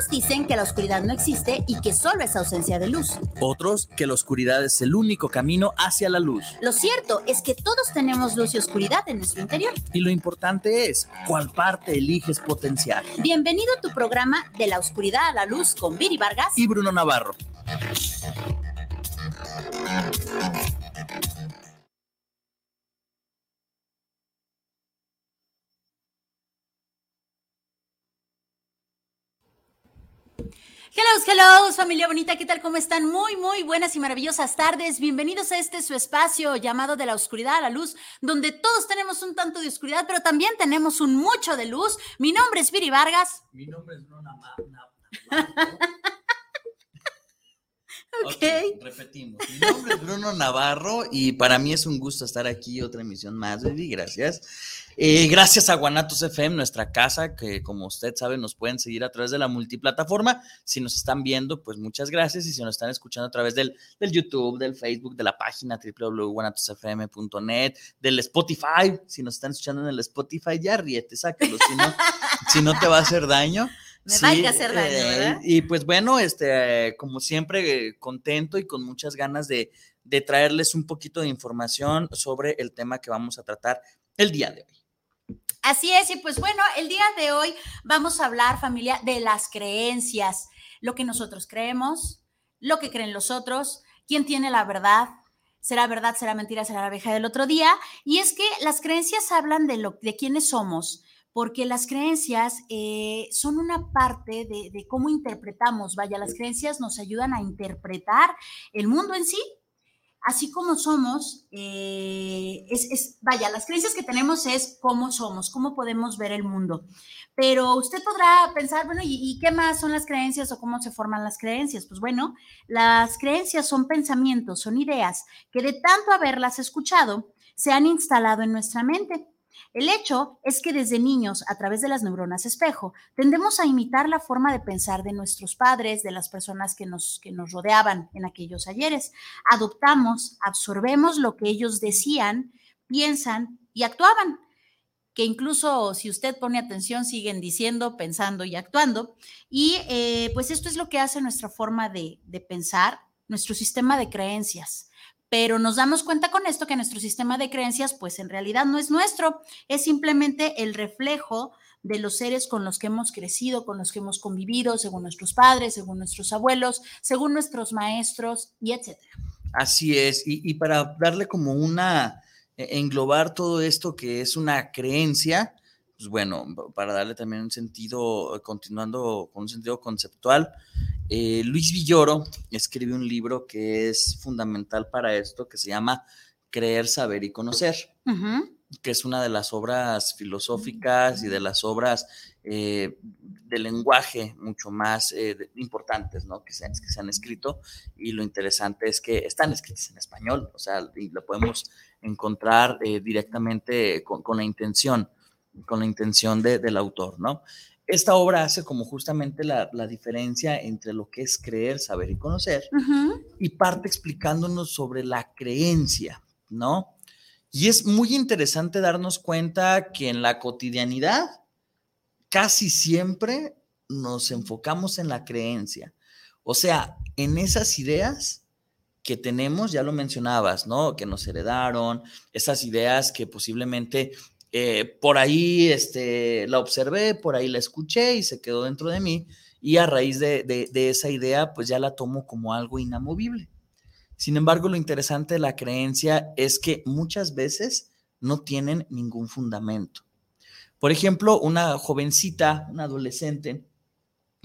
Algunos dicen que la oscuridad no existe y que solo es ausencia de luz. Otros que la oscuridad es el único camino hacia la luz. Lo cierto es que todos tenemos luz y oscuridad en nuestro interior. Y lo importante es cuál parte eliges potenciar. Bienvenido a tu programa De la oscuridad a la luz con Viri Vargas y Bruno Navarro. Hello, hello, familia bonita, ¿qué tal? ¿Cómo están? Muy, muy buenas y maravillosas tardes. Bienvenidos a este su espacio llamado de la oscuridad a la luz, donde todos tenemos un tanto de oscuridad, pero también tenemos un mucho de luz. Mi nombre es Viri Vargas. Mi nombre es Bruno Okay. ok, repetimos. Mi nombre es Bruno Navarro y para mí es un gusto estar aquí, otra emisión más, Baby, gracias. Eh, gracias a Guanatos FM, nuestra casa, que como usted sabe nos pueden seguir a través de la multiplataforma. Si nos están viendo, pues muchas gracias. Y si nos están escuchando a través del, del YouTube, del Facebook, de la página www.guanatosfm.net, del Spotify, si nos están escuchando en el Spotify, ya ríete, si no, si no te va a hacer daño. Me va a hacer daño, eh, ¿verdad? y pues bueno, este, como siempre, eh, contento y con muchas ganas de, de traerles un poquito de información sobre el tema que vamos a tratar el día de hoy. Así es, y pues bueno, el día de hoy vamos a hablar, familia, de las creencias, lo que nosotros creemos, lo que creen los otros, quién tiene la verdad, será verdad, será mentira, será la abeja del otro día. Y es que las creencias hablan de, lo, de quiénes somos, porque las creencias eh, son una parte de, cómo interpretamos, vaya, las creencias nos ayudan a interpretar el mundo en sí, así como somos, eh, es, vaya, las creencias que tenemos es cómo somos, cómo podemos ver el mundo. Pero usted podrá pensar, bueno, ¿y, ¿y, qué más son las creencias o cómo se forman las creencias? Pues bueno, las creencias son pensamientos, son ideas que de tanto haberlas escuchado se han instalado en nuestra mente. El hecho es que desde niños, a través de las neuronas espejo, tendemos a imitar la forma de pensar de nuestros padres, de las personas que nos, que nos rodeaban en aquellos ayeres. Adoptamos, absorbemos lo que ellos decían, piensan y actuaban, que incluso si usted pone atención siguen diciendo, pensando y actuando. Y eh, pues esto es lo que hace nuestra forma de, de pensar, nuestro sistema de creencias pero nos damos cuenta con esto que nuestro sistema de creencias pues en realidad no es nuestro, es simplemente el reflejo de los seres con los que hemos crecido, con los que hemos convivido, según nuestros padres, según nuestros abuelos, según nuestros maestros y etcétera. Así es, y, y, para darle como una, englobar todo esto que es una creencia, pues bueno, para darle también un sentido, continuando con un sentido conceptual, eh, Luis Villoro escribe un libro que es fundamental para esto, que se llama Creer, Saber y Conocer, uh -huh. que es una de las obras filosóficas y de las obras eh, de lenguaje mucho más eh, importantes ¿no? que, se han, que, se han, escrito. Y lo interesante es que están escritas en español, o sea, y lo podemos encontrar eh, directamente con, con, la intención, con la intención de, del autor, ¿no? esta obra hace como justamente la, la, diferencia entre lo que es creer, saber y conocer, uh -huh. y parte explicándonos sobre la creencia, ¿no? Y es muy interesante darnos cuenta que en la cotidianidad casi siempre nos enfocamos en la creencia, o sea, en esas ideas que tenemos, ya lo mencionabas, ¿no? Que nos heredaron, esas ideas que posiblemente eh, por ahí este, la observé, por ahí la escuché y se quedó dentro de mí y a raíz de, de, de, esa idea pues ya la tomo como algo inamovible. Sin embargo, lo interesante de la creencia es que muchas veces no tienen ningún fundamento. Por ejemplo, una jovencita, una adolescente,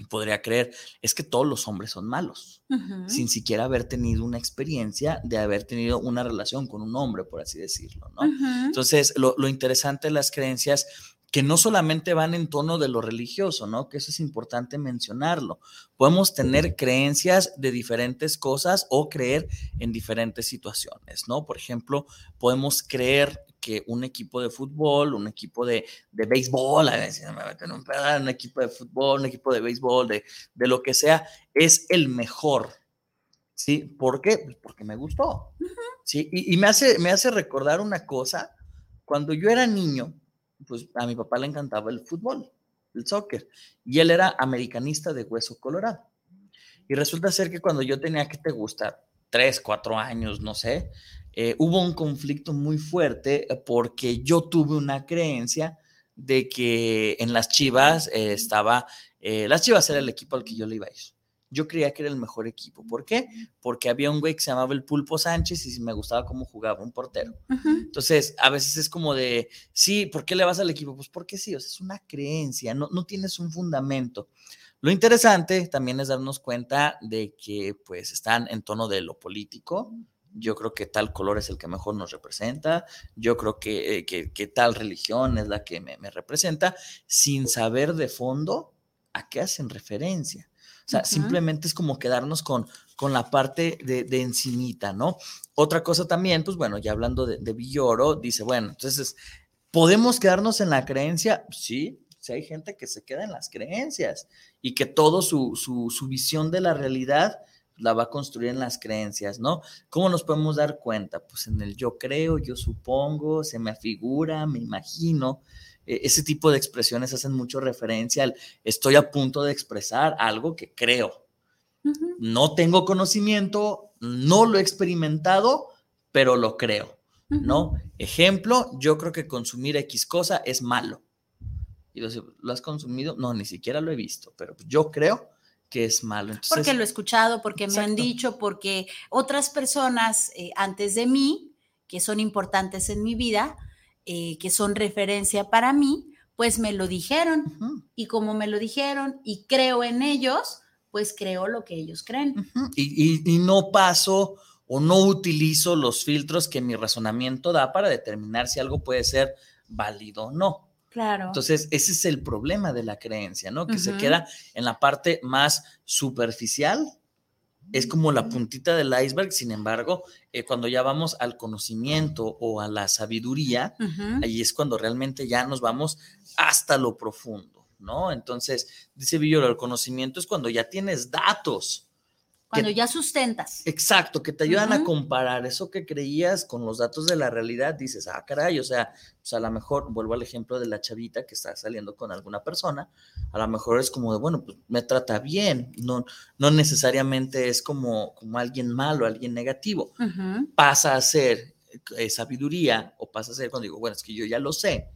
podría creer, es que todos los hombres son malos, uh -huh. sin siquiera haber tenido una experiencia de haber tenido una relación con un hombre, por así decirlo, ¿no? Uh -huh. Entonces, lo, lo, interesante de las creencias que no solamente van en tono de lo religioso, ¿no? Que eso es importante mencionarlo. Podemos tener creencias de diferentes cosas o creer en diferentes situaciones, ¿no? Por ejemplo, podemos creer que un equipo de fútbol, un equipo de, de béisbol, a veces me meten un pedazo, un equipo de fútbol, un equipo de béisbol, de, de lo que sea, es el mejor. ¿Sí? ¿Por qué? Pues porque me gustó. ¿Sí? Y, y, me, hace, me hace recordar una cosa. Cuando yo era niño, pues a mi papá le encantaba el fútbol, el soccer, y él era americanista de hueso colorado. Y resulta ser que cuando yo tenía que te gustar, tres, cuatro años, no sé, eh, hubo un conflicto muy fuerte eh, porque yo tuve una creencia de que en las Chivas eh, estaba, las Chivas era el equipo al que yo le iba a ir. Yo creía que era el mejor equipo. ¿Por qué? Porque había un güey que se llamaba el Pulpo Sánchez y me gustaba cómo jugaba un portero. Entonces, a veces es como de, sí, ¿por qué le vas al equipo? Pues porque sí, o sea, es una creencia, no, no tienes un fundamento. Lo interesante también es darnos cuenta de que pues están en tono de lo político. Yo creo que tal color es el que mejor nos representa. Yo creo que, que, tal religión es la que me, representa, sin saber de fondo a qué hacen referencia. O sea, simplemente es como quedarnos con, con la parte de, de, encimita, ¿no? Otra cosa también, pues bueno, ya hablando de, de Villoro, dice, bueno, entonces, ¿podemos quedarnos en la creencia? Sí, si hay gente que se queda en las creencias y que todo su, su, visión de la realidad la va a construir en las creencias, ¿no? ¿Cómo nos podemos dar cuenta? Pues en el yo creo, yo supongo, se me afigura, me imagino. E, ese tipo de expresiones hacen mucho referencia al estoy a punto de expresar algo que creo. No tengo conocimiento, no lo he experimentado, pero lo creo, ¿no? Ejemplo, yo creo que consumir X cosa es malo y lo, has consumido, no, ni siquiera lo he visto, pero yo creo que es malo. porque lo he escuchado, porque me han dicho, porque otras personas eh, antes de mí, que son importantes en mi vida, eh, que son referencia para mí, pues me lo dijeron. Y como me lo dijeron y creo en ellos, pues creo lo que ellos creen. y, y, no paso o no utilizo los filtros que mi razonamiento da para determinar si algo puede ser válido o no. Entonces, ese es el problema de la creencia, ¿no? Que se queda en la parte más superficial, es como la puntita del iceberg, sin embargo, eh, cuando ya vamos al conocimiento o a la sabiduría, ahí es cuando realmente ya nos vamos hasta lo profundo, ¿no? Entonces, dice Villoro, el conocimiento es cuando ya tienes datos, cuando ya sustentas. Exacto, que te ayudan a comparar eso que creías con los datos de la realidad. Dices, ah, caray, o sea, pues a lo mejor, vuelvo al ejemplo de la chavita que está saliendo con alguna persona, a lo mejor es como de, bueno, pues me trata bien, no, no necesariamente es como, como alguien malo, alguien negativo. Pasa a ser eh, sabiduría o pasa a ser cuando digo, bueno, es que yo ya lo sé,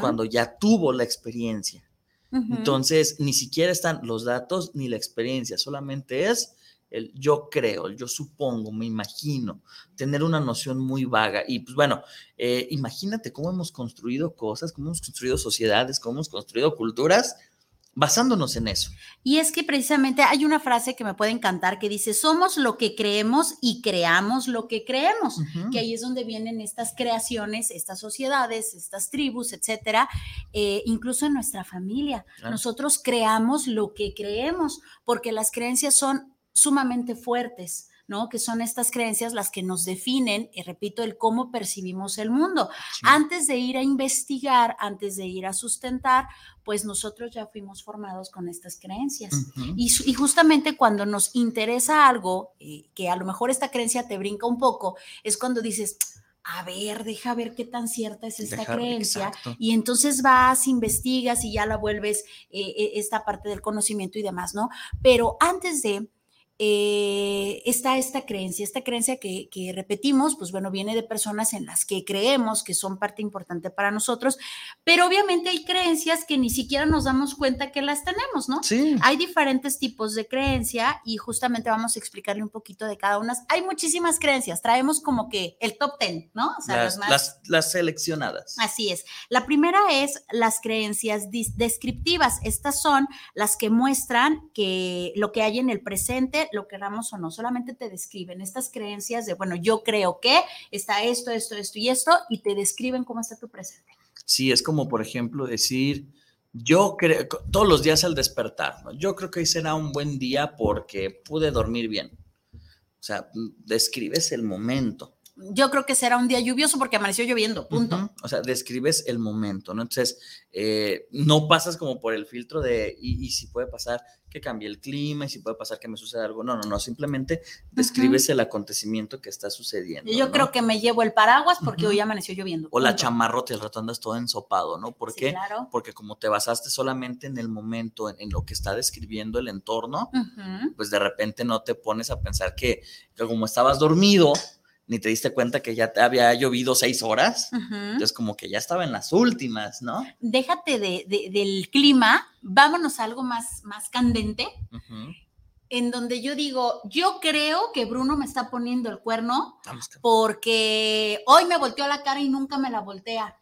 cuando ya tuvo la experiencia. Entonces, ni siquiera están los datos ni la experiencia, solamente es el yo creo, el yo supongo, me imagino, tener una noción muy vaga. Y pues bueno, eh, imagínate cómo hemos construido cosas, cómo hemos construido sociedades, cómo hemos construido culturas basándonos en eso. Y es que precisamente hay una frase que me puede encantar que dice, somos lo que creemos y creamos lo que creemos, que ahí es donde vienen estas creaciones, estas sociedades, estas tribus, etcétera, eh, incluso en nuestra familia. Nosotros creamos lo que creemos, porque las creencias son sumamente fuertes, ¿no? Que son estas creencias las que nos definen, y repito, el cómo percibimos el mundo. Antes de ir a investigar, antes de ir a sustentar, pues nosotros ya fuimos formados con estas creencias. y, justamente cuando nos interesa algo, eh, que a lo mejor esta creencia te brinca un poco, es cuando dices, a ver, deja ver qué tan cierta es esta creencia. Y entonces vas, investigas y ya la vuelves eh, eh, esta parte del conocimiento y demás, ¿no? Pero antes de eh, está esta creencia, esta creencia que, repetimos, pues bueno, viene de personas en las que creemos que son parte importante para nosotros, pero obviamente hay creencias que ni siquiera nos damos cuenta que las tenemos, ¿no? Sí. Hay diferentes tipos de creencia y justamente vamos a explicarle un poquito de cada una. Hay muchísimas creencias, traemos como que el top ten, ¿no? O sea, las, las, seleccionadas. Así es. La primera es las creencias descriptivas. Estas son las que muestran que lo que hay en el presente lo queramos o no, solamente te describen estas creencias de, bueno, yo creo que está esto, esto, esto y esto, y te describen cómo está tu presente. Sí, es como, por ejemplo, decir, yo creo, todos los días al despertar, yo creo que hoy será un buen día porque pude dormir bien. O sea, describes el momento. Yo creo que será un día lluvioso porque amaneció lloviendo, punto. O sea, describes el momento, ¿no? Entonces, eh, no pasas como por el filtro de, y, si puede pasar que cambie el clima, y si puede pasar que me suceda algo. No, no, no, simplemente describes el acontecimiento que está sucediendo. Yo creo que me llevo el paraguas porque hoy amaneció lloviendo. O la chamarrote, el rato andas todo ensopado, ¿no? ¿Por qué? Porque como te basaste solamente en el momento, en, lo que está describiendo el entorno, pues de repente no te pones a pensar que, que como estabas dormido, ni te diste cuenta que ya te había llovido seis horas. Entonces, como que ya estaba en las últimas, ¿no? Déjate de, del clima, vámonos a algo más, más candente, en donde yo digo, yo creo que Bruno me está poniendo el cuerno porque hoy me volteó la cara y nunca me la voltea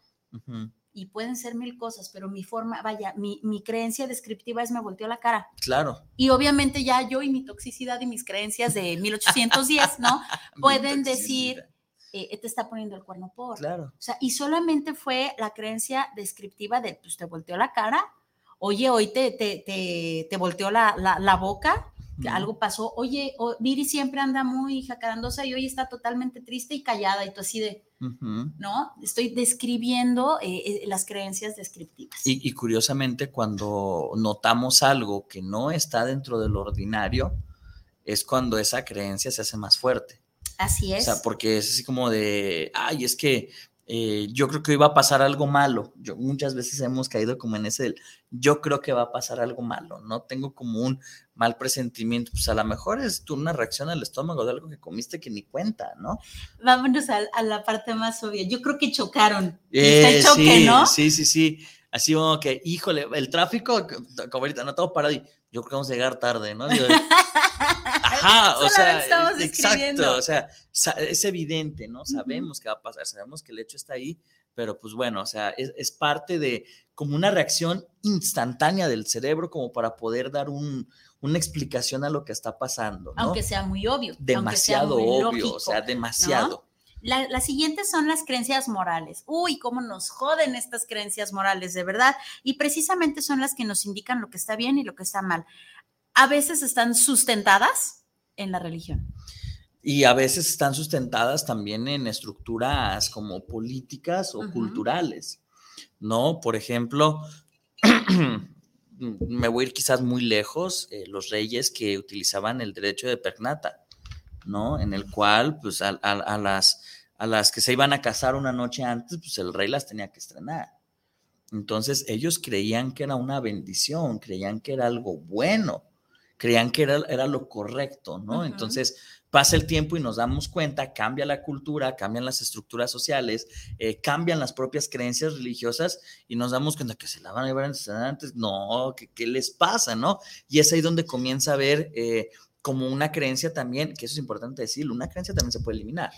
y pueden ser mil cosas, pero mi forma, vaya, mi, mi, creencia descriptiva es me volteó la cara. Claro. Y obviamente ya yo y mi toxicidad y mis creencias de 1810, ¿no? pueden decir, eh, te está poniendo el cuerno por. Claro. O sea, y solamente fue la creencia descriptiva de, pues te volteó la cara, oye, hoy te, te, te, te volteó la, la, la boca, que algo pasó, oye, Viri siempre anda muy jacarandosa y hoy está totalmente triste y callada y tú así de ¿no? Estoy describiendo eh, eh, las creencias descriptivas. Y, curiosamente, cuando notamos algo que no está dentro del ordinario, es cuando esa creencia se hace más fuerte. Así es. O sea, porque es así como de, ay, es que eh, yo creo que iba a pasar algo malo. Yo, muchas veces hemos caído como en ese, yo creo que va a pasar algo malo, ¿no? Tengo como un mal presentimiento, pues a lo mejor es tú una reacción al estómago de algo que comiste que ni cuenta, ¿no? Vámonos a, la parte más obvia. Yo creo que chocaron. Eh, choque, sí, ¿no? Sí, sí, sí. Así como que, híjole, el tráfico, como ahorita no todo parado y yo creo que vamos a llegar tarde, ¿no? Ajá, o sea, exacto, o sea, es evidente, ¿no? Sabemos que va a pasar, sabemos que el hecho está ahí, pero pues bueno, o sea, es, parte de como una reacción instantánea del cerebro como para poder dar un, una explicación a lo que está pasando. ¿no? Aunque sea muy obvio. Demasiado obvio, o sea, demasiado. las siguientes son las creencias morales. Uy, cómo nos joden estas creencias morales, de verdad. Y precisamente son las que nos indican lo que está bien y lo que está mal. A veces están sustentadas en la religión. Y a veces están sustentadas también en estructuras como políticas o culturales, ¿no? Por ejemplo, me voy a ir quizás muy lejos, eh, los reyes que utilizaban el derecho de pernata, ¿no? En el cual, pues, a, las, a las que se iban a casar una noche antes, pues el rey las tenía que estrenar. Entonces, ellos creían que era una bendición, creían que era algo bueno creían que era, era lo correcto, ¿no? Entonces pasa el tiempo y nos damos cuenta, cambia la cultura, cambian las estructuras sociales, eh, cambian las propias creencias religiosas y nos damos cuenta que se la van a llevar antes, no, ¿qué, les pasa, no? Y es ahí donde comienza a ver eh, como una creencia también, que eso es importante decirlo, una creencia también se puede eliminar.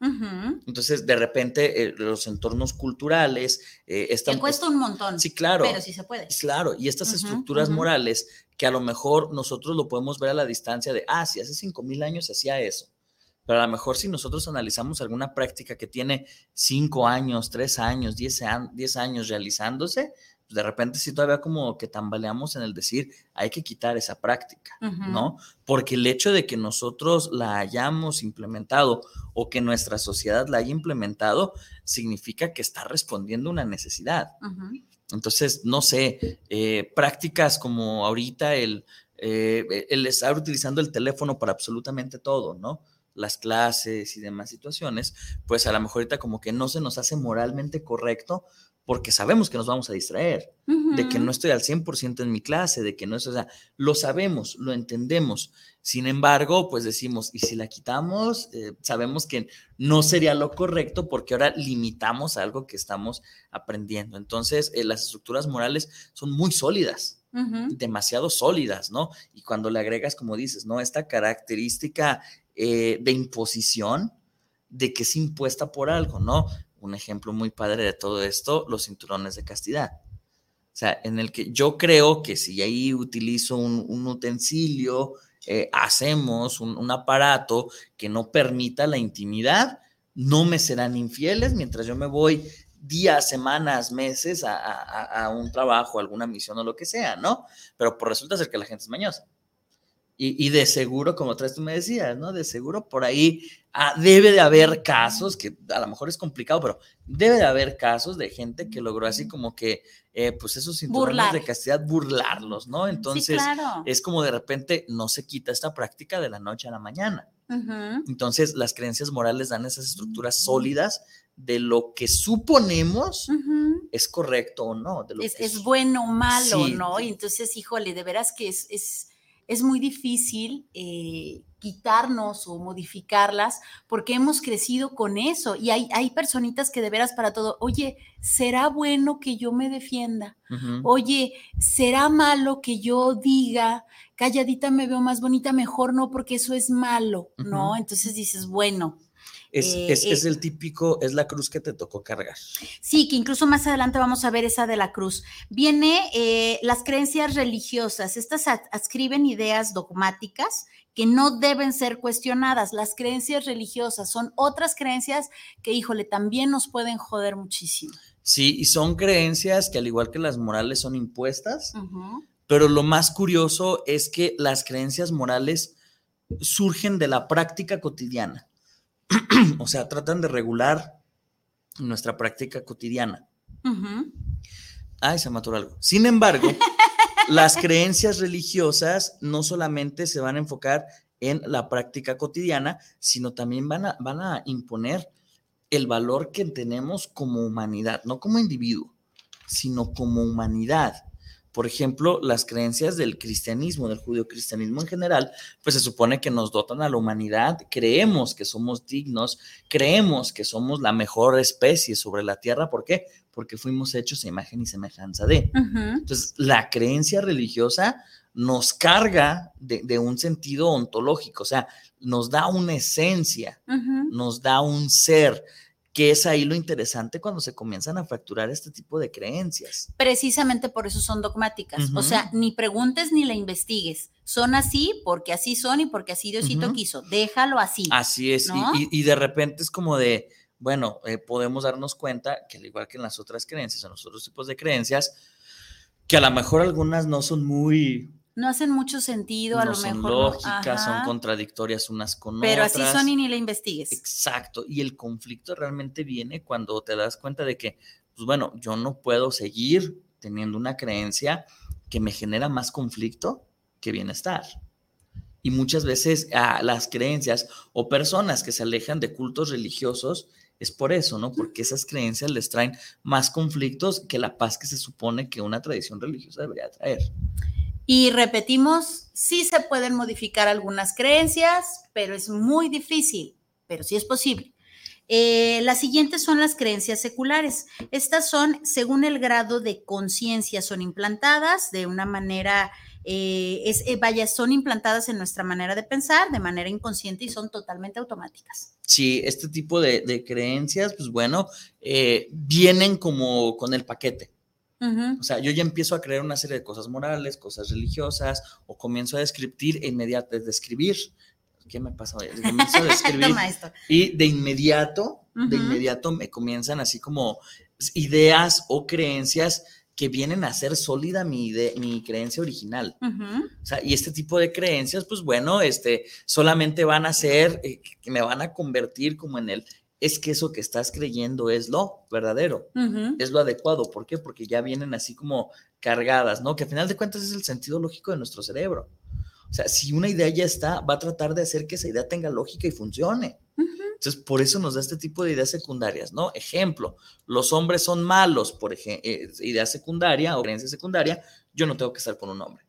Entonces, de repente, eh, los entornos culturales eh, están... Te cuesta un montón. Sí, claro. Pero sí se puede. Claro, y estas estructuras morales que a lo mejor nosotros lo podemos ver a la distancia de, ah, si hace cinco mil años se hacía eso. Pero a lo mejor si nosotros analizamos alguna práctica que tiene cinco años, tres años, diez, años realizándose, pues de repente sí todavía como que tambaleamos en el decir, hay que quitar esa práctica, ¿no? Porque el hecho de que nosotros la hayamos implementado o que nuestra sociedad la haya implementado, significa que está respondiendo a una necesidad. Entonces, no sé, eh, prácticas como ahorita el, eh, el estar utilizando el teléfono para absolutamente todo, ¿no? Las clases y demás situaciones, pues a lo mejor ahorita como que no se nos hace moralmente correcto porque sabemos que nos vamos a distraer, de que no estoy al 100% en mi clase, de que no es, o sea, lo sabemos, lo entendemos. Sin embargo, pues decimos, y si la quitamos, eh, sabemos que no sería lo correcto porque ahora limitamos algo que estamos aprendiendo. Entonces, eh, las estructuras morales son muy sólidas, demasiado sólidas, ¿no? Y cuando le agregas, como dices, ¿no? Esta característica eh, de imposición, de que es impuesta por algo, ¿no? Un ejemplo muy padre de todo esto, los cinturones de castidad. O sea, en el que yo creo que si ahí utilizo un, utensilio, eh, hacemos un, aparato que no permita la intimidad, no me serán infieles mientras yo me voy días, semanas, meses a, un trabajo, alguna misión o lo que sea, ¿no? Pero por resulta ser que la gente es mañosa. Y, de seguro, como vez tú me decías, ¿no? De seguro por ahí ah, debe de haber casos, que a lo mejor es complicado, pero debe de haber casos de gente que logró así como que, eh, pues esos cinturones de castidad, burlarlos, ¿no? Entonces, es como de repente no se quita esta práctica de la noche a la mañana. Entonces, las creencias morales dan esas estructuras sólidas de lo que suponemos es correcto o no. es, bueno o malo, ¿no? Y entonces, híjole, de veras que es, es, es muy difícil eh, quitarnos o modificarlas porque hemos crecido con eso. Y hay, hay personitas que de veras para todo, oye, ¿será bueno que yo me defienda? Oye, ¿será malo que yo diga, calladita me veo más bonita, mejor no, porque eso es malo, ¿no? Entonces dices, bueno, eh, es, es, el típico, es la cruz que te tocó cargar. Sí, que incluso más adelante vamos a ver esa de la cruz. Viene eh, las creencias religiosas. Estas adscriben ideas dogmáticas que no deben ser cuestionadas. Las creencias religiosas son otras creencias que, híjole, también nos pueden joder muchísimo. Sí, y son creencias que al igual que las morales son impuestas, pero lo más curioso es que las creencias morales surgen de la práctica cotidiana. o sea, tratan de regular nuestra práctica cotidiana. Ay, se mató algo. Sin embargo, las creencias religiosas no solamente se van a enfocar en la práctica cotidiana, sino también van a, van a imponer el valor que tenemos como humanidad, no como individuo, sino como humanidad por ejemplo, las creencias del cristianismo, del judio-cristianismo en general, pues se supone que nos dotan a la humanidad, creemos que somos dignos, creemos que somos la mejor especie sobre la tierra, ¿por qué? Porque fuimos hechos a imagen y semejanza de. Entonces, la creencia religiosa nos carga de, un sentido ontológico, o sea, nos da una esencia, nos da un ser que es ahí lo interesante cuando se comienzan a fracturar este tipo de creencias. Precisamente por eso son dogmáticas. O sea, ni preguntes ni la investigues. Son así porque así son y porque así Diosito quiso. Déjalo así. Así es. Y, de repente es como de, bueno, eh, podemos darnos cuenta que al igual que en las otras creencias, en los otros tipos de creencias, que a lo mejor algunas no son muy no hacen mucho sentido, a lo son mejor. Lógicas, son contradictorias unas con otras. Pero así son y ni la investigues. Exacto. Y el conflicto realmente viene cuando te das cuenta de que, pues bueno, yo no puedo seguir teniendo una creencia que me genera más conflicto que bienestar. Y muchas veces a las creencias o personas que se alejan de cultos religiosos es por eso, ¿no? Porque esas creencias les traen más conflictos que la paz que se supone que una tradición religiosa debería traer. Y repetimos, sí se pueden modificar algunas creencias, pero es muy difícil, pero sí es posible. Eh, las siguientes son las creencias seculares. Estas son, según el grado de conciencia, son implantadas de una manera, eh, es, eh, vaya, son implantadas en nuestra manera de pensar de manera inconsciente y son totalmente automáticas. Sí, este tipo de, de creencias, pues bueno, vienen como con el paquete. O sea, yo ya empiezo a creer una serie de cosas morales, cosas religiosas, o comienzo a describir e inmediato, describir. ¿Qué me pasa? Comienzo a describir. y de inmediato, de inmediato me comienzan así como ideas o creencias que vienen a ser sólida mi, mi creencia original. O sea, y este tipo de creencias, pues bueno, este, solamente van a ser, eh, que me van a convertir como en el, es que eso que estás creyendo es lo verdadero, es lo adecuado. ¿Por qué? Porque ya vienen así como cargadas, ¿no? Que a final de cuentas es el sentido lógico de nuestro cerebro. O sea, si una idea ya está, va a tratar de hacer que esa idea tenga lógica y funcione. Entonces, por eso nos da este tipo de ideas secundarias, ¿no? Ejemplo, los hombres son malos, por ejemplo, eh, idea secundaria o creencia secundaria, yo no tengo que estar con un hombre.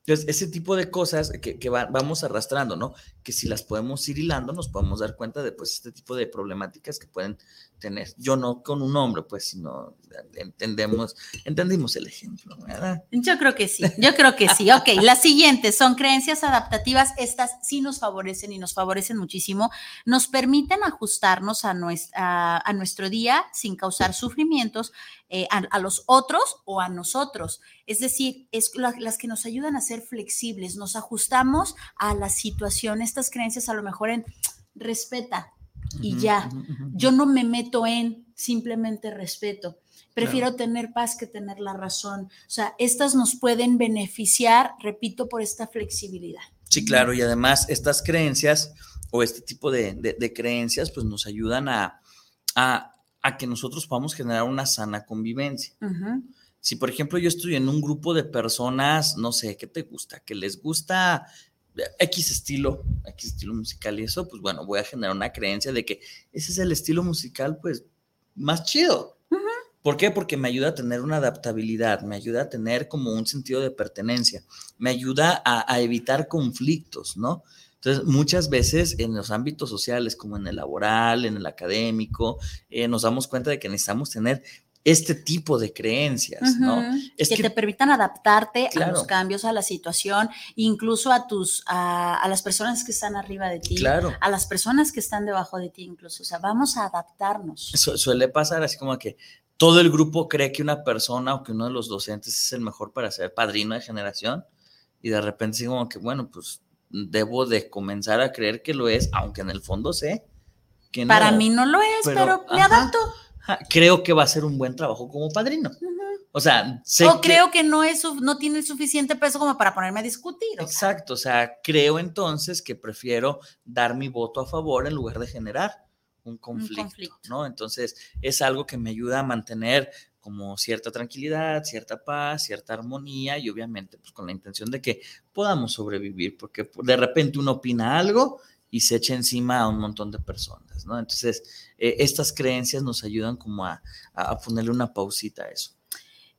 Entonces, ese tipo de cosas que, vamos arrastrando, ¿no? Que si las podemos ir hilando, nos podemos dar cuenta de, pues, este tipo de problemáticas que pueden tener. Yo no con un hombre, pues, sino entendemos, entendimos el ejemplo, ¿verdad? Yo creo que sí, yo creo que sí. Ok, las siguientes son creencias adaptativas. Estas sí nos favorecen y nos favorecen muchísimo. Nos permiten ajustarnos a, nuestro día sin causar sufrimientos eh, a, los otros o a nosotros. Es decir, es las que nos ayudan a ser flexibles, nos ajustamos a la situación. Estas creencias a lo mejor en respeta y ya. Yo no me meto en simplemente respeto. Prefiero tener paz que tener la razón. O sea, estas nos pueden beneficiar, repito, por esta flexibilidad. Sí, claro, y además estas creencias o este tipo de, creencias pues nos ayudan a, a, que nosotros podamos generar una sana convivencia. Si, por ejemplo, yo estoy en un grupo de personas, no sé, ¿qué te gusta? Que les gusta X estilo, X estilo musical y eso, pues bueno, voy a generar una creencia de que ese es el estilo musical, pues, más chido. ¿Por qué? Porque me ayuda a tener una adaptabilidad, me ayuda a tener como un sentido de pertenencia, me ayuda a, evitar conflictos, ¿no? Entonces, muchas veces en los ámbitos sociales, como en el laboral, en el académico, eh, nos damos cuenta de que necesitamos tener este tipo de creencias, ¿no? Es que, te permitan adaptarte a los cambios, a la situación, incluso a tus, a, las personas que están arriba de ti, claro. a las personas que están debajo de ti, incluso. O sea, vamos a adaptarnos. suele pasar así como que todo el grupo cree que una persona o que uno de los docentes es el mejor para ser padrino de generación y de repente digo como que, bueno, pues debo de comenzar a creer que lo es, aunque en el fondo sé que no. Para mí no lo es, pero, me adapto creo que va a ser un buen trabajo como padrino. O sea, sé o creo que no es no tiene el suficiente peso como para ponerme a discutir. Exacto, o sea, creo entonces que prefiero dar mi voto a favor en lugar de generar un conflicto, ¿no? Entonces, es algo que me ayuda a mantener como cierta tranquilidad, cierta paz, cierta armonía y obviamente pues con la intención de que podamos sobrevivir, porque de repente uno opina algo y se echa encima a un montón de personas, ¿no? Entonces, eh, estas creencias nos ayudan como a, a ponerle una pausita a eso.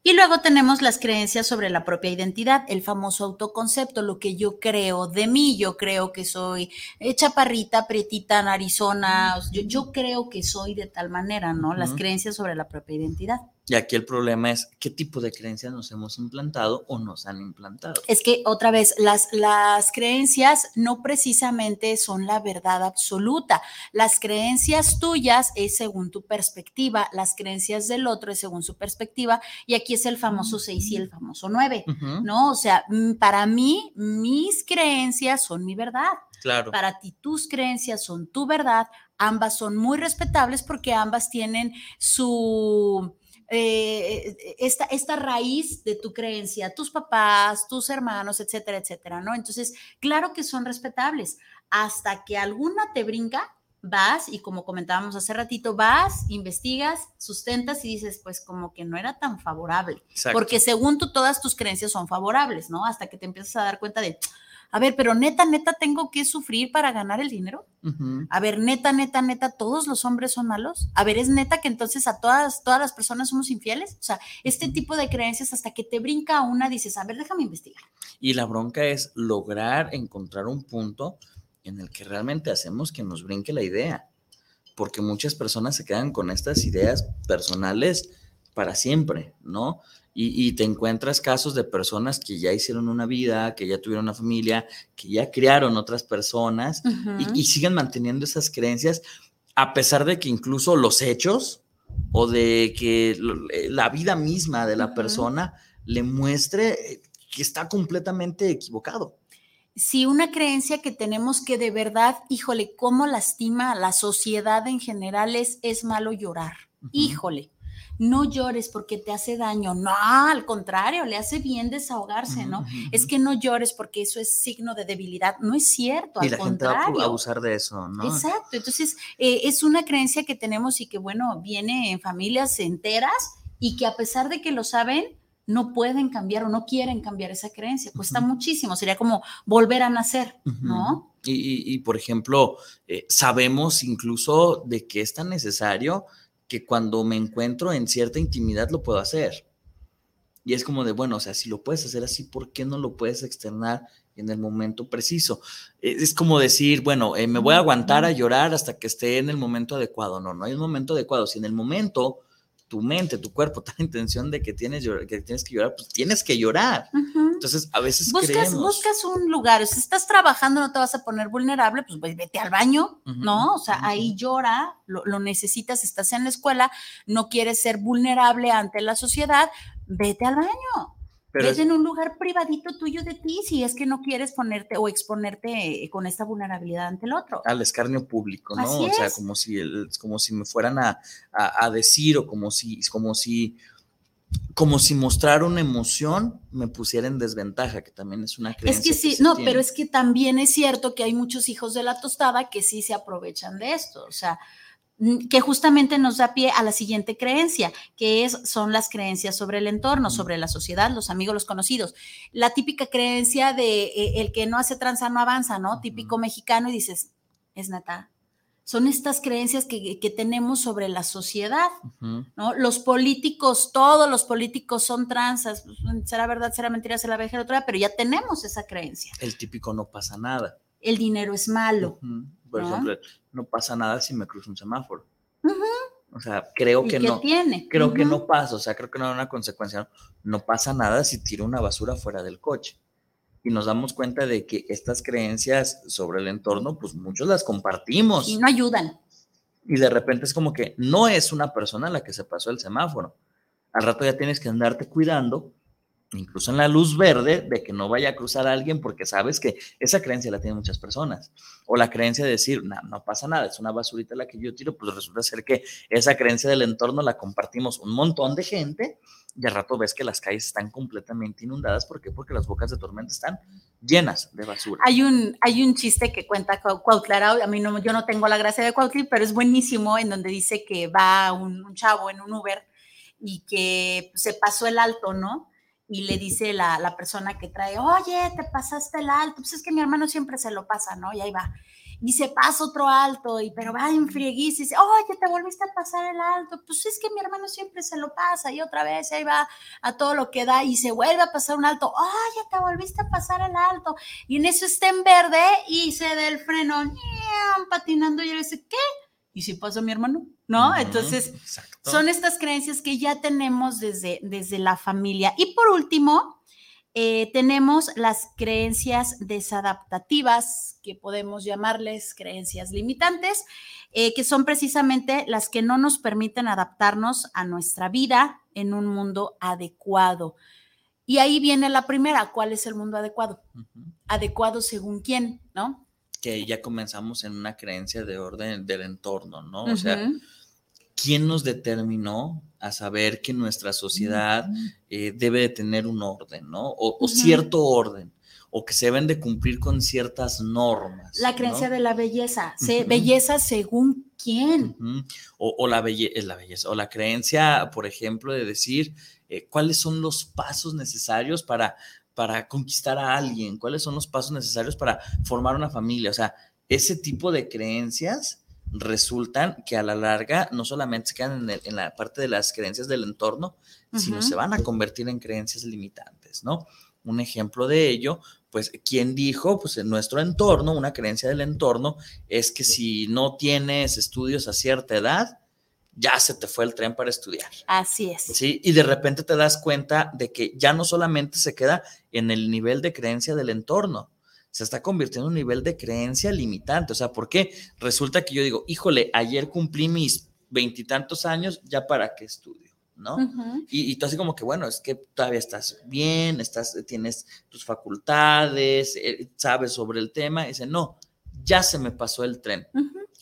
Y luego tenemos las creencias sobre la propia identidad, el famoso autoconcepto, lo que yo creo de mí. Yo creo que soy eh, chaparrita, prietita, narizona. Yo, yo creo que soy de tal manera, ¿no? Las creencias sobre la propia identidad. Y aquí el problema es qué tipo de creencias nos hemos implantado o nos han implantado. Es que otra vez, las, las creencias no precisamente son la verdad absoluta. Las creencias tuyas es según tu perspectiva, las creencias del otro es según su perspectiva. Y aquí es el famoso 6 y el famoso 9, ¿no? O sea, mm, para mí, mis creencias son mi verdad. Claro. Para ti, tus creencias son tu verdad. Ambas son muy respetables porque ambas tienen su eh, esta, esta raíz de tu creencia, tus papás, tus hermanos, etcétera, etcétera, ¿no? Entonces, claro que son respetables. Hasta que alguna te brinca, vas y como comentábamos hace ratito, vas, investigas, sustentas y dices, pues como que no era tan favorable. Porque según tú, todas tus creencias son favorables, ¿no? Hasta que te empiezas a dar cuenta de, a ver, pero neta, neta, tengo que sufrir para ganar el dinero. A ver, neta, neta, neta, todos los hombres son malos. A ver, es neta que entonces a todas, todas las personas somos infieles. O sea, este tipo de creencias hasta que te brinca una, dices, a ver, déjame investigar. Y la bronca es lograr encontrar un punto en el que realmente hacemos que nos brinque la idea. Porque muchas personas se quedan con estas ideas personales para siempre, ¿no? Y, te encuentras casos de personas que ya hicieron una vida, que ya tuvieron una familia, que ya criaron otras personas y, siguen manteniendo esas creencias, a pesar de que incluso los hechos o de que eh, la vida misma de la persona le muestre que está completamente equivocado. Si una creencia que tenemos que de verdad, híjole, cómo lastima a la sociedad en general es, es malo llorar. Híjole, no llores porque te hace daño. No, al contrario, le hace bien desahogarse, ¿no? Es que no llores porque eso es signo de debilidad. No es cierto, y la Gente va a abusar de eso, ¿no? Exacto. Entonces, eh, es una creencia que tenemos y que, bueno, viene en familias enteras y que a pesar de que lo saben, no pueden cambiar o no quieren cambiar esa creencia. Cuesta muchísimo. Sería como volver a nacer, ¿no? Y, por ejemplo, eh, sabemos incluso de que es tan necesario que cuando me encuentro en cierta intimidad lo puedo hacer. Y es como de, bueno, o sea, si lo puedes hacer así, ¿por qué no lo puedes externar en el momento preciso? E, es como decir, bueno, eh, me voy a aguantar a llorar hasta que esté en el momento adecuado. No, no hay un momento adecuado. Si en el momento tu mente, tu cuerpo, ta intención de que tienes, que tienes que llorar, pues tienes que llorar. Entonces, a veces buscas, buscas un lugar, si estás trabajando no te vas a poner vulnerable, pues, vete al baño, ¿no? O sea, ahí llora, lo, lo, necesitas, estás en la escuela, no quieres ser vulnerable ante la sociedad, vete al baño. Pero es en un lugar privadito tuyo de ti si es que no quieres ponerte o exponerte eh, con esta vulnerabilidad ante el otro. Al escarnio público, ¿no? o sea, como si, el, como si me fueran a, a, decir o como si, como si como si mostrar una emoción me pusiera en desventaja, que también es una creencia. Es que sí, no, pero es que también es cierto que hay muchos hijos de la tostada que sí se aprovechan de esto, o sea, que justamente nos da pie a la siguiente creencia, que es, son las creencias sobre el entorno, sobre la sociedad, los amigos, los conocidos. La típica creencia de eh, el que no hace tranza no avanza, ¿no? Típico mexicano y dices, es neta, son estas creencias que, tenemos sobre la sociedad, ¿no? Los políticos, todos los políticos son transas, pues, será verdad, será mentira, será la otra, pero ya tenemos esa creencia. El típico no pasa nada. El dinero es malo. Por ejemplo, no pasa nada si me cruzo un semáforo. O sea, creo que no. Tiene? Creo que no pasa, o sea, creo que no hay una consecuencia. no pasa nada si tiro una basura fuera del coche y nos damos cuenta de que estas creencias sobre el entorno, pues muchos las compartimos. Y no ayudan. Y de repente es como que no es una persona la que se pasó el semáforo. Al rato ya tienes que andarte cuidando, incluso en la luz verde, de que no vaya a cruzar a alguien porque sabes que esa creencia la tienen muchas personas. O la creencia de decir, no, no pasa nada, es una basurita la que yo tiro, pues resulta ser que esa creencia del entorno la compartimos un montón de gente y al rato ves que las calles están completamente inundadas. ¿Por qué? Porque las bocas de tormenta están llenas de basura. Hay un, hay un chiste que cuenta Cuautlara, a mí no, yo no tengo la gracia de Cuautli, pero es buenísimo, en donde dice que va un, chavo en un Uber y que se pasó el alto, ¿no? Y le dice la, la persona que trae, oye, te pasaste el alto, pues es que mi hermano siempre se lo pasa, ¿no? Y ahí va y se pasa otro alto, y pero va en frieguiza y dice, oye, te volviste a pasar el alto, pues es que mi hermano siempre se lo pasa, y otra vez ahí va a todo lo que da, y se vuelve a pasar un alto, oye, te volviste a pasar el alto, y en eso está en verde, y se da el freno, patinando, y él dice, ¿qué? ¿Y si pasa mi hermano? ¿No? Entonces, son estas creencias que ya tenemos desde, desde la familia. Y por último, eh, tenemos las creencias desadaptativas, que podemos llamarles creencias limitantes, eh, que son precisamente las que no nos permiten adaptarnos a nuestra vida en un mundo adecuado. Y ahí viene la primera, ¿cuál es el mundo adecuado? Adecuado según quién, ¿no? Que ya comenzamos en una creencia de orden del entorno, ¿no? O sea, ¿quién nos determinó a saber que nuestra sociedad eh, debe de tener un orden, ¿no? O, cierto orden, o que se deben de cumplir con ciertas normas. La creencia de la belleza, belleza según quién. o, la, belle la belleza, o la creencia, por ejemplo, de decir eh, cuáles son los pasos necesarios para, para conquistar a alguien, cuáles son los pasos necesarios para formar una familia, o sea, ese tipo de creencias resultan que a la larga no solamente se quedan en, la parte de las creencias del entorno, sino se van a convertir en creencias limitantes, ¿no? Un ejemplo de ello, pues, ¿quién dijo? Pues en nuestro entorno, una creencia del entorno es que si no tienes estudios a cierta edad, ya se te fue el tren para estudiar. Así es. Sí, y de repente te das cuenta de que ya no solamente se queda en el nivel de creencia del entorno, se está convirtiendo en un nivel de creencia limitante. O sea, ¿por qué? Resulta que yo digo, híjole, ayer cumplí mis veintitantos años, ya para qué estudio, ¿no? y, tú así como que, bueno, es que todavía estás bien, estás, tienes tus facultades, eh, sabes sobre el tema, y dice, no, ya se me pasó el tren.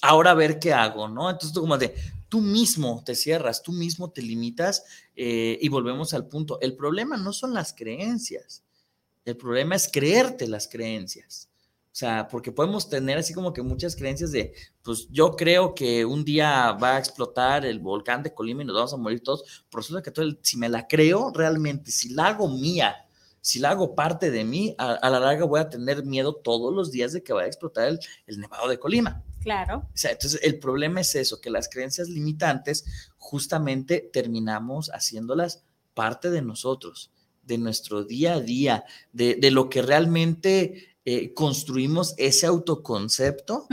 Ahora a ver qué hago, ¿no? Entonces tú como de, tú mismo te cierras, tú mismo te limitas eh, y volvemos al punto. El problema no son las creencias, el problema es creerte las creencias. O sea, porque podemos tener así como que muchas creencias de, pues yo creo que un día va a explotar el volcán de Colima y nos vamos a morir todos. Por eso que todo si me la creo realmente, si la hago mía, si la hago parte de mí, a, la larga voy a tener miedo todos los días de que vaya a explotar el, el nevado de Colima. Claro. O sea, entonces el problema es eso, que las creencias limitantes justamente terminamos haciéndolas parte de nosotros de nuestro día a día, de, lo que realmente eh, construimos ese autoconcepto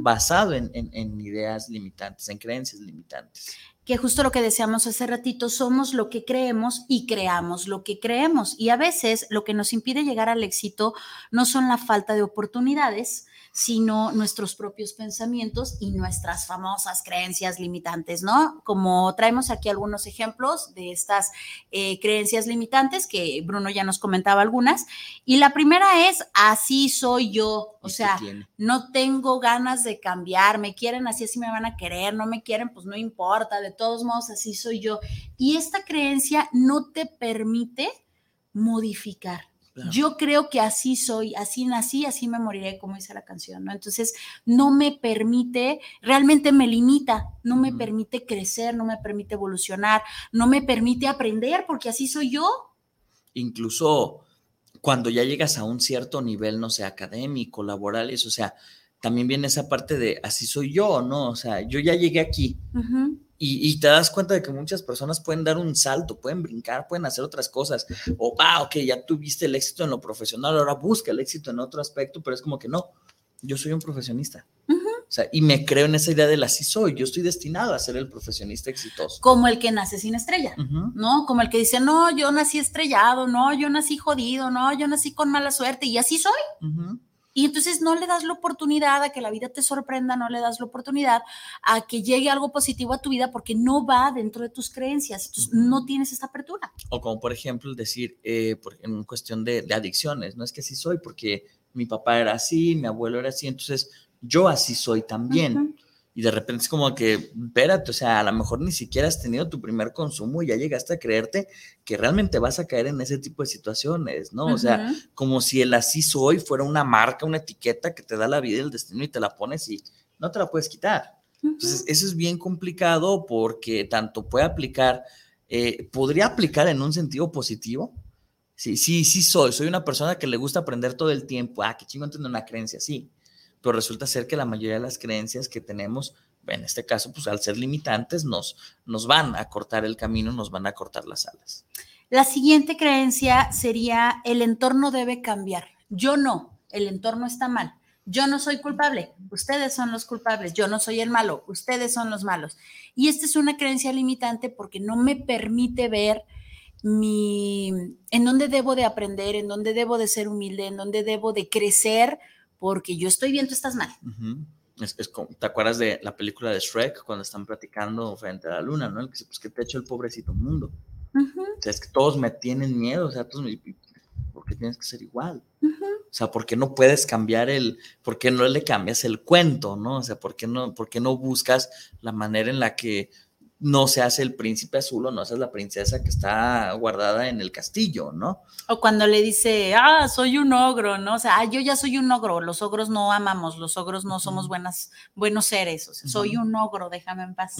basado en, en, ideas limitantes, en creencias limitantes. Que justo lo que decíamos hace ratito, somos lo que creemos y creamos lo que creemos. Y a veces lo que nos impide llegar al éxito no son la falta de oportunidades, sino nuestros propios pensamientos y nuestras famosas creencias limitantes, ¿no? Como traemos aquí algunos ejemplos de estas eh, creencias limitantes, que Bruno ya nos comentaba algunas, y la primera es, así soy yo, o sea, no tengo ganas de cambiar, me quieren así, así me van a querer, no me quieren, pues no importa, de todos modos así soy yo. Y esta creencia no te permite modificar. Yo creo que así soy, así nací, así me moriré, como dice la canción, ¿no? Entonces, no me permite, realmente me limita, no me permite crecer, no me permite evolucionar, no me permite aprender, porque así soy yo. Incluso cuando ya llegas a un cierto nivel, no sé, académico, laboral, eso, o sea, también viene esa parte de así soy yo, ¿no? O sea, yo ya llegué aquí. y, te das cuenta de que muchas personas pueden dar un salto, pueden brincar, pueden hacer otras cosas. O, ah, ok, ya tuviste el éxito en lo profesional, ahora busca el éxito en otro aspecto, pero es como que no, yo soy un profesionista. O sea, y me creo en esa idea del así soy, yo estoy destinado a ser el profesionista exitoso. Como el que nace sin estrella, ¿no? Como el que dice, no, yo nací estrellado, no, yo nací jodido, no, yo nací con mala suerte y así soy. Y entonces no le das la oportunidad a que la vida te sorprenda, no le das la oportunidad a que llegue algo positivo a tu vida porque no va dentro de tus creencias. Entonces no tienes esa apertura. O como por ejemplo el decir, eh, en cuestión de, adicciones, no es que así soy porque mi papá era así, mi abuelo era así, entonces yo así soy también y de repente es como que, espérate, o sea, a lo mejor ni siquiera has tenido tu primer consumo y ya llegaste a creerte que realmente vas a caer en ese tipo de situaciones, ¿no? O sea, como si el así soy fuera una marca, una etiqueta que te da la vida y el destino y te la pones y no te la puedes quitar. Entonces, eso es bien complicado porque tanto puede aplicar, eh, podría aplicar en un sentido positivo. Sí, sí, sí soy, soy una persona que le gusta aprender todo el tiempo. Ah, qué chingo tener una creencia, sí pero resulta ser que la mayoría de las creencias que tenemos, en este caso, pues al ser limitantes, nos, nos van a cortar el camino, nos van a cortar las alas. La siguiente creencia sería, el entorno debe cambiar. Yo no, el entorno está mal. Yo no soy culpable, ustedes son los culpables, yo no soy el malo, ustedes son los malos. Y esta es una creencia limitante porque no me permite ver mi, en dónde debo de aprender, en dónde debo de ser humilde, en dónde debo de crecer porque yo estoy bien, tú estás mal. es, ¿Te acuerdas de la película de Shrek cuando están platicando frente a la luna, ¿no? El que pues que te hecho el pobrecito mundo. O sea, es que todos me tienen miedo, o sea, todos me, ¿por qué tienes que ser igual? O sea, ¿por qué no puedes cambiar el, por qué no le cambias el cuento, ¿no? O sea, ¿por qué no, por qué no buscas la manera en la que no se hace el príncipe azul o no seas la princesa que está guardada en el castillo, ¿no? O cuando le dice, ah, soy un ogro, ¿no? O sea, ah, yo ya soy un ogro, los ogros no amamos, los ogros no somos buenas, buenos seres, o sea, soy un ogro, déjame en paz.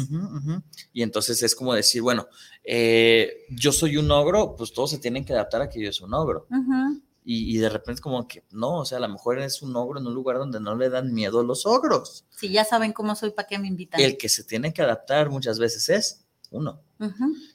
Y entonces es como decir, bueno, eh, yo soy un ogro, pues todos se tienen que adaptar a que yo soy un ogro. Y, de repente es como que no, o sea, a lo mejor es un ogro en un lugar donde no le dan miedo los ogros. Si ya saben cómo soy, ¿para qué me invitan? El que se tiene que adaptar muchas veces es uno.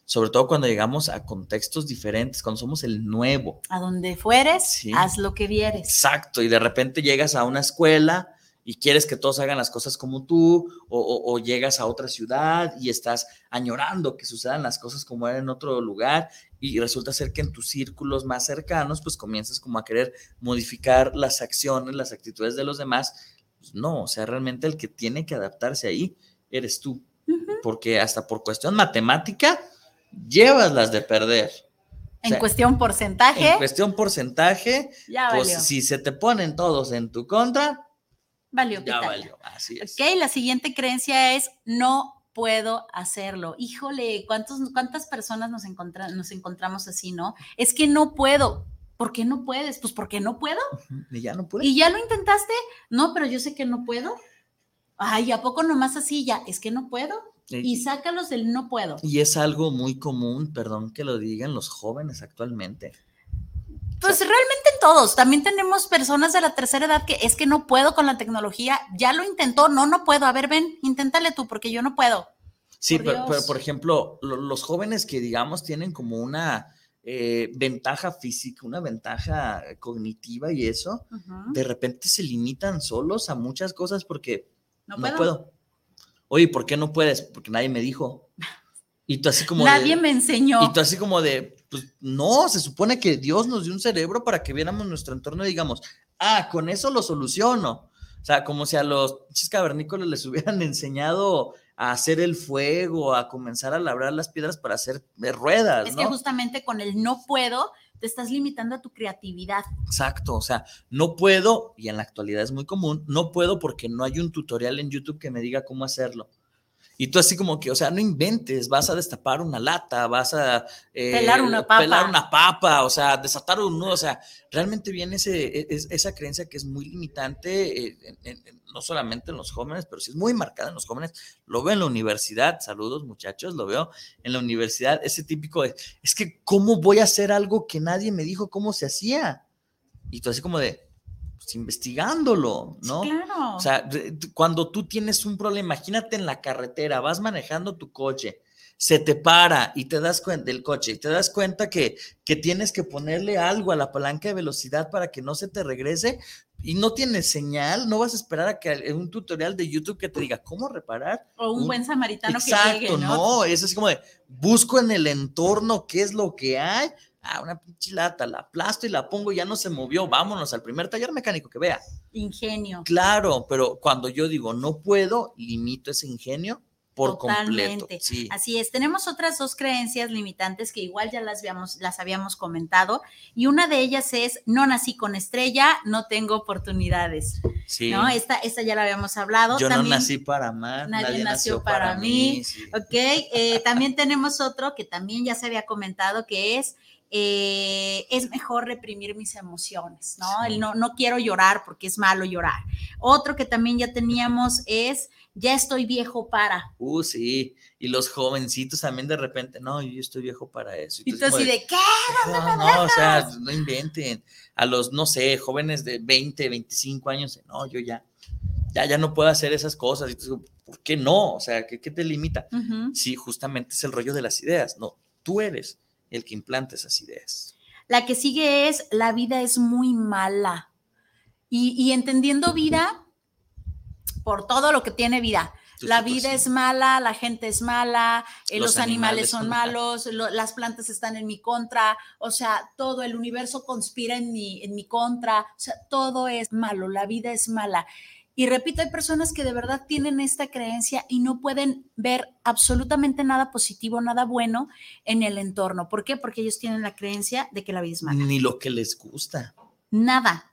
Sobre todo cuando llegamos a contextos diferentes, cuando somos el nuevo. A donde fueres, haz lo que vieres. Exacto, y de repente llegas a una escuela y quieres que todos hagan las cosas como tú, o, llegas a otra ciudad y estás añorando que sucedan las cosas como eran en otro lugar, y resulta ser que en tus círculos más cercanos, pues comienzas como a querer modificar las acciones, las actitudes de los demás. Pues no, o sea, realmente el que tiene que adaptarse ahí eres tú, porque hasta por cuestión matemática, llevas las de perder. En cuestión porcentaje. En cuestión porcentaje, pues si se te ponen todos en tu contra, Valió. Ya valió, así es. Ok, la siguiente creencia es no puedo hacerlo. Híjole, ¿cuántos, ¿cuántas personas nos, nos encontramos así, no? Es que no puedo. ¿Por qué no puedes? Pues porque no puedo. Y ya no puedo. ¿Y ya lo intentaste? No, pero yo sé que no puedo. Ay, ¿a poco nomás así ya? Es que no puedo. Y sácalos del no puedo. Y es algo muy común, perdón que lo digan los jóvenes actualmente. Pues realmente en todos. También tenemos personas de la tercera edad que es que no puedo con la tecnología. Ya lo intentó, no, no puedo. A ver, ven, inténtale tú, porque yo no puedo. Sí, pero, por ejemplo, los jóvenes que digamos tienen como una eh, ventaja física, una ventaja cognitiva y eso, de repente se limitan solos a muchas cosas porque no puedo. no puedo. Oye, ¿por qué no puedes? Porque nadie me dijo. Y tú así como Nadie me enseñó. Y tú así como de, pues no, se supone que Dios nos dio un cerebro para que viéramos nuestro entorno y digamos, ah, con eso lo soluciono. O sea, como si a los cavernícolas les hubieran enseñado a hacer el fuego, a comenzar a labrar las piedras para hacer ruedas. Es que justamente con el no puedo, te estás limitando a tu creatividad. Exacto, o sea, no puedo, y en la actualidad es muy común, no puedo porque no hay un tutorial en YouTube que me diga cómo hacerlo. Y tú así como que, o sea, no inventes, vas a destapar una lata, vas a eh, pelar, una papa. pelar una papa, o sea, desatar un nudo, o sea, realmente viene ese, e, esa creencia que es muy limitante, eh, no solamente en los jóvenes, pero sí es muy marcada en los jóvenes. Lo veo en la universidad, saludos muchachos, lo veo en la universidad, ese típico de, es que, ¿cómo voy a hacer algo que nadie me dijo cómo se hacía? Y tú así como de, pues, investigándolo, ¿no? claro. O sea, cuando tú tienes un problema, imagínate en la carretera, vas manejando tu coche, se te para y te das cuenta del coche y te das cuenta que, que tienes que ponerle algo a la palanca de velocidad para que no se te regrese y no tienes señal, no vas a esperar a que en un tutorial de YouTube que te diga cómo reparar. O un, buen samaritano que llegue, ¿no? no, es así como de busco en el entorno qué es lo que hay ah, una pinche lata, la aplasto y la pongo, ya no se movió, vámonos al primer taller mecánico que vea. Ingenio. Claro, pero cuando yo digo no puedo, limito ese ingenio por completo. Sí. Así es. Tenemos otras dos creencias limitantes que igual ya las habíamos, las habíamos comentado y una de ellas es no nací con estrella, no tengo oportunidades. Sí. ¿No? Esta, esta ya la habíamos hablado. Yo no nací para amar, nadie, nació, para, mí. Ok. Eh, también tenemos otro que también ya se había comentado que es eh, es mejor reprimir mis emociones, ¿no? El no, no quiero llorar porque es malo llorar. Otro que también ya teníamos es, ya estoy viejo para. Uh, sí, y los jovencitos también de repente, no, yo estoy viejo para eso. Y, tú así de, ¿qué? no, no, o sea, no inventen. A los, no sé, jóvenes de 20, 25 años, no, yo ya, ya, ya no puedo hacer esas cosas. Y tú, ¿por qué no? O sea, ¿qué, qué te limita? Sí, justamente es el rollo de las ideas, no, tú eres el que implante esas ideas. La que sigue es, la vida es muy mala. Y, entendiendo vida por todo lo que tiene vida. La vida es mala, la gente es mala, eh, los, animales, son malos, las plantas están en mi contra, o sea, todo el universo conspira en mi, en mi contra, o sea, todo es malo, la vida es mala. Y repito, hay personas que de verdad tienen esta creencia y no pueden ver absolutamente nada positivo, nada bueno en el entorno. ¿Por qué? Porque ellos tienen la creencia de que la vida es mala. Ni lo que les gusta. Nada.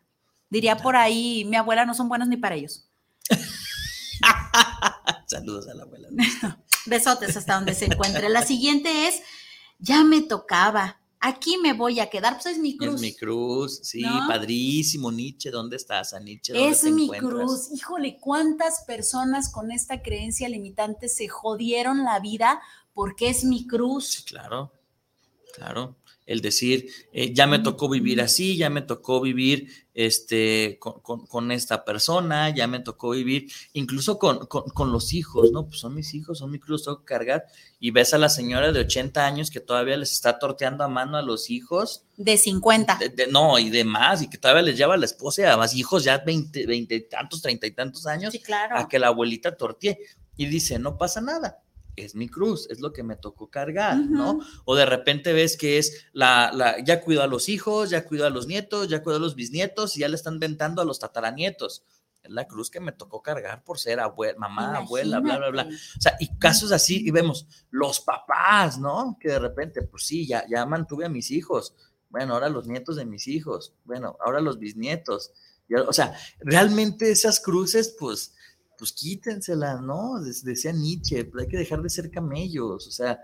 Diría por ahí, mi abuela no son buenos ni para ellos. Saludos a la abuela. Besotes hasta donde se encuentre. La siguiente es, ya me tocaba aquí me voy a quedar, pues es mi cruz. Es mi cruz, sí, padrísimo, Nietzsche, ¿dónde estás, a Nietzsche? es mi cruz, híjole, cuántas personas con esta creencia limitante se jodieron la vida porque es mi cruz. Sí, claro, claro el decir, eh, ya me tocó vivir así, ya me tocó vivir este, con, esta persona, ya me tocó vivir incluso con, los hijos, ¿no? Pues son mis hijos, son mi cruz, tengo que cargar. Y ves a la señora de 80 años que todavía les está torteando a mano a los hijos. De 50. no, y de más, y que todavía les lleva a la esposa y a más hijos ya 20, 20 y tantos, 30 y tantos años. Sí, claro. A que la abuelita tortee. Y dice, no pasa nada es mi cruz, es lo que me tocó cargar, ¿no? O de repente ves que es la, la, ya cuido a los hijos, ya cuido a los nietos, ya cuido a los bisnietos y ya le están ventando a los tataranietos. Es la cruz que me tocó cargar por ser abuela, mamá, abuela, bla, bla, bla. O sea, y casos así, y vemos los papás, ¿no? Que de repente, pues sí, ya, ya mantuve a mis hijos. Bueno, ahora los nietos de mis hijos. Bueno, ahora los bisnietos. o sea, realmente esas cruces, pues, pues quítenselas, ¿no? Decía Nietzsche, pues hay que dejar de ser camellos, o sea,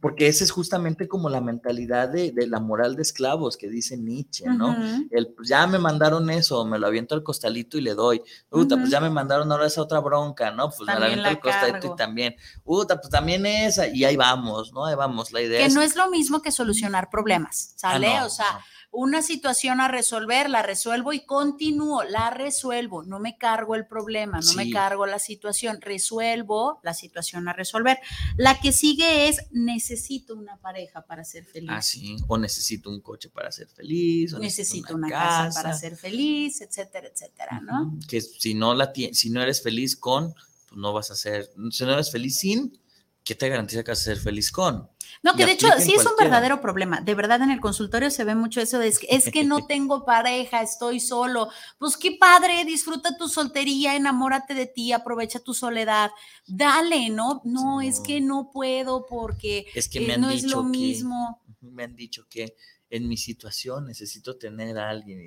porque esa es justamente como la mentalidad de, la moral de esclavos que dice Nietzsche, ¿no? El, pues ya me mandaron eso, me lo aviento al costalito y le doy. Uta, pues ya me mandaron ahora esa otra bronca, ¿no? Pues me la aviento al costalito y también. Uta, pues también esa, y ahí vamos, ¿no? Ahí vamos, la idea que no es lo mismo que solucionar problemas, ¿sale? Ah, o sea una situación a resolver, la resuelvo y continúo, la resuelvo, no me cargo el problema, no me cargo la situación, resuelvo la situación a resolver. La que sigue es necesito una pareja para ser feliz. Ah, sí, o necesito un coche para ser feliz, o necesito, una, casa. para ser feliz, etcétera, etcétera, ¿no? Que si no la si no eres feliz con, pues no vas a ser, si no eres feliz sin, ¿qué te garantiza que vas a ser feliz con? No, que de hecho sí es un verdadero problema. De verdad en el consultorio se ve mucho eso de es que, es que no tengo pareja, estoy solo. Pues qué padre, disfruta tu soltería, enamórate de ti, aprovecha tu soledad. Dale, ¿no? No, es que no puedo porque es que me eh, han no dicho es lo mismo. Me han dicho que en mi situación, necesito tener a alguien.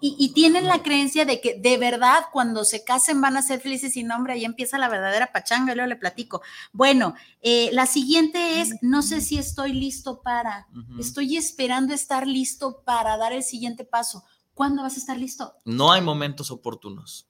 Y, y, tienen la creencia de que de verdad cuando se casen van a ser felices y no, hombre, ahí empieza la verdadera pachanga, y luego le platico. Bueno, eh, la siguiente es, no sé si estoy listo para, estoy esperando estar listo para dar el siguiente paso. ¿Cuándo vas a estar listo? No hay momentos oportunos.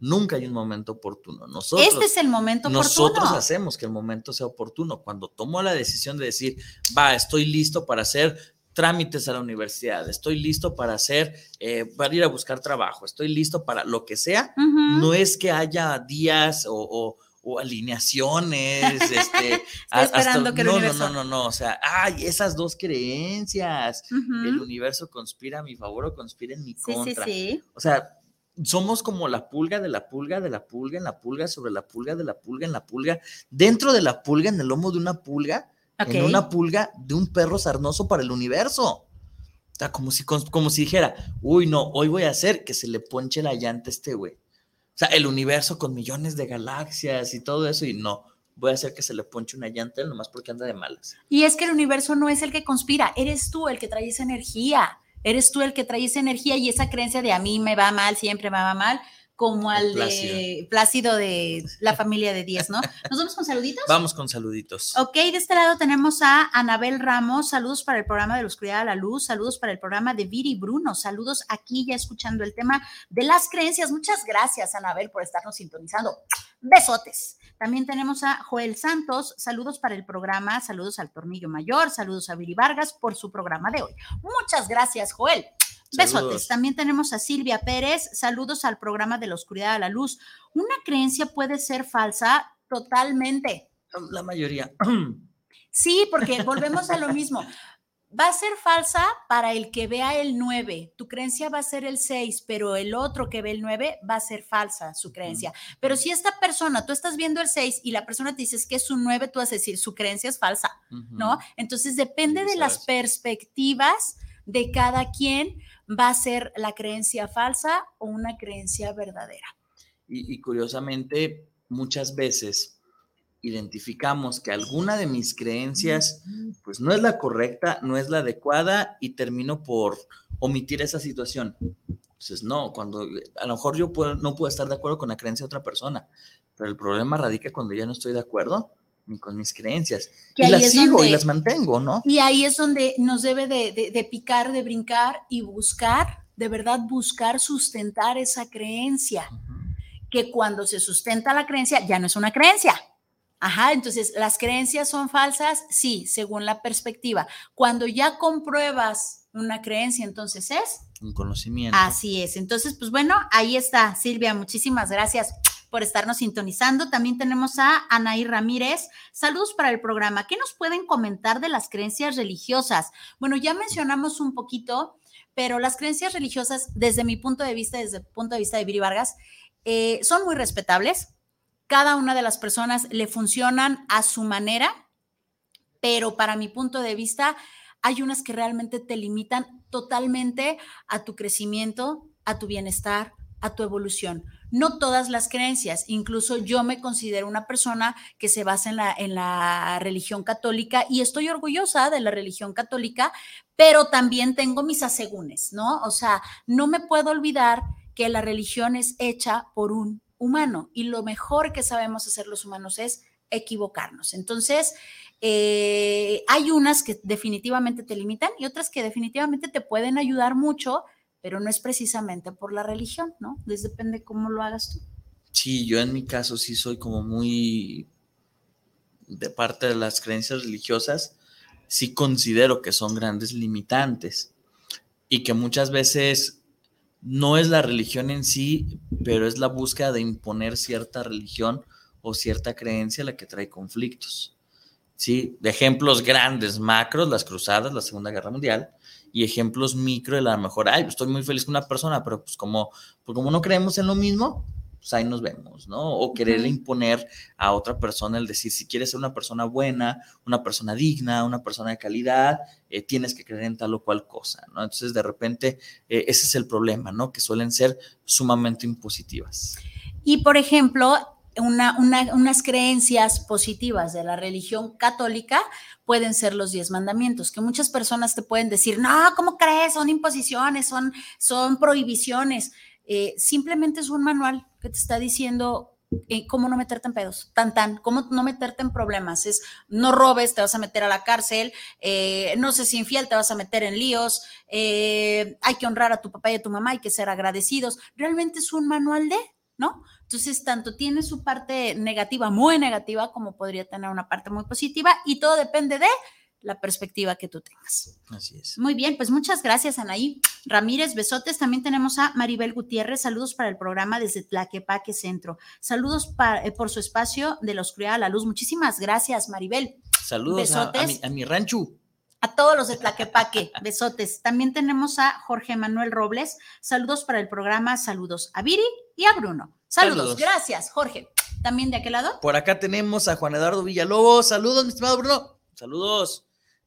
Nunca hay un momento oportuno. Nosotros, este es el momento oportuno. Nosotros hacemos que el momento sea oportuno. Cuando tomo la decisión de decir, va, estoy listo para hacer trámites a la universidad, estoy listo para hacer, eh, para ir a buscar trabajo, estoy listo para lo que sea, no es que haya días o, alineaciones, este, esperando que el no, universo... no, no, no, no, o sea, ay, esas dos creencias, el universo conspira a mi favor o conspira en mi contra. Sí, sí. O sea, somos como la pulga de la pulga de la pulga en la pulga sobre la pulga de la pulga en la pulga, dentro de la pulga, en el lomo de una pulga, en una pulga de un perro sarnoso para el universo. O sea, como si, como si dijera, uy, no, hoy voy a hacer que se le ponche la llanta a este güey. O sea, el universo con millones de galaxias y todo eso, y no, voy a hacer que se le ponche una llanta nomás porque anda de malas. Y es que el universo no es el que conspira, eres tú el que trae esa energía. Eres tú el que trae esa energía y esa creencia de a mí me va mal, siempre me va mal, como al de Plácido de la familia de 10, ¿no? ¿Nos vamos con saluditos? Vamos con saluditos. Ok, de este lado tenemos a Anabel Ramos, saludos para el programa de la oscuridad a la luz, saludos para el programa de Viri Bruno, saludos aquí ya escuchando el tema de las creencias. Muchas gracias, Anabel, por estarnos sintonizando. Besotes. También tenemos a Joel Santos, saludos para el programa, saludos al Tornillo Mayor, saludos a Viri Vargas por su programa de hoy. Muchas gracias, Joel. Besotes. También tenemos a Silvia Pérez, saludos al programa de la oscuridad a la luz. Una creencia puede ser falsa totalmente. La mayoría. Sí, porque volvemos a lo mismo va a ser falsa para el que vea el 9. Tu creencia va a ser el 6, pero el otro que ve el 9 va a ser falsa su creencia. Pero si esta persona, tú estás viendo el 6 y la persona te dice que es un 9, tú vas a decir, su creencia es falsa, ¿no? Entonces depende de las perspectivas de cada quien, va a ser la creencia falsa o una creencia verdadera. y curiosamente, muchas veces identificamos que alguna de mis creencias pues no es la correcta, no es la adecuada y termino por omitir esa situación. Entonces, no, cuando a lo mejor yo no puedo estar de acuerdo con la creencia de otra persona, pero el problema radica cuando ya no estoy de acuerdo con mis creencias. y las sigo y las mantengo, ¿no? Y ahí es donde nos debe de, picar, de brincar y buscar, de verdad buscar sustentar esa creencia. Que cuando se sustenta la creencia, ya no es una creencia, Ajá, entonces, ¿las creencias son falsas? Sí, según la perspectiva. Cuando ya compruebas una creencia, entonces es... Un conocimiento. Así es. Entonces, pues bueno, ahí está, Silvia, muchísimas gracias por estarnos sintonizando. También tenemos a Anaí Ramírez. Saludos para el programa. ¿Qué nos pueden comentar de las creencias religiosas? Bueno, ya mencionamos un poquito, pero las creencias religiosas, desde mi punto de vista, desde el punto de vista de Viri Vargas, eh, son muy respetables cada una de las personas le funcionan a su manera, pero para mi punto de vista, hay unas que realmente te limitan totalmente a tu crecimiento, a tu bienestar, a tu evolución. No todas las creencias, incluso yo me considero una persona que se basa en la, en la religión católica y estoy orgullosa de la religión católica, pero también tengo mis asegúnes, ¿no? O sea, no me puedo olvidar que la religión es hecha por un humano y lo mejor que sabemos hacer los humanos es equivocarnos. Entonces, eh, hay unas que definitivamente te limitan y otras que definitivamente te pueden ayudar mucho, pero no es precisamente por la religión, ¿no? Les depende cómo lo hagas tú. Sí, yo en mi caso sí soy como muy de parte de las creencias religiosas, sí considero que son grandes limitantes y que muchas veces no es la religión en sí, pero es la búsqueda de imponer cierta religión o cierta creencia la que trae conflictos. ¿Sí? De ejemplos grandes, macros, las cruzadas, la Segunda Guerra Mundial, y ejemplos micro de la mejor, ay, pues estoy muy feliz con una persona, pero pues como, pues como no creemos en lo mismo, pues ahí nos vemos, ¿no? O querer imponer a otra persona el decir, si quieres ser una persona buena, una persona digna, una persona de calidad, eh, tienes que creer en tal o cual cosa, ¿no? Entonces, de repente, eh, ese es el problema, ¿no? Que suelen ser sumamente impositivas. Y, por ejemplo, unas creencias positivas de la religión católica pueden ser los diez mandamientos, que muchas personas te pueden decir, no, ¿cómo crees? Son imposiciones, son, son prohibiciones. Eh, simplemente es un manual que te está diciendo eh, cómo no meterte en pedos, tan tan, cómo no meterte en problemas, es no robes, te vas a meter a la cárcel, eh, no si infiel, te vas a meter en líos, hay que honrar a tu papá y a tu mamá, hay que ser agradecidos, realmente es un manual de, ¿no? Entonces, tanto tiene su parte negativa, muy negativa, como podría tener una parte muy positiva, y todo depende de la perspectiva que tú tengas. Así es. Muy bien, pues muchas gracias, Anaí. Ramírez, besotes. También tenemos a Maribel Gutiérrez. Saludos para el programa desde Tlaquepaque Centro. Saludos eh, por su espacio de la oscuridad a la luz. Muchísimas gracias, Maribel. Saludos a, mi, a mi rancho a todos los de Tlaquepaque, besotes. También tenemos a Jorge Manuel Robles. Saludos para el programa, saludos a Viri y a Bruno. Saludos, gracias, Jorge. También de aquel lado. Por acá tenemos a Juan Eduardo Villalobos. Saludos, mi estimado Bruno. Saludos.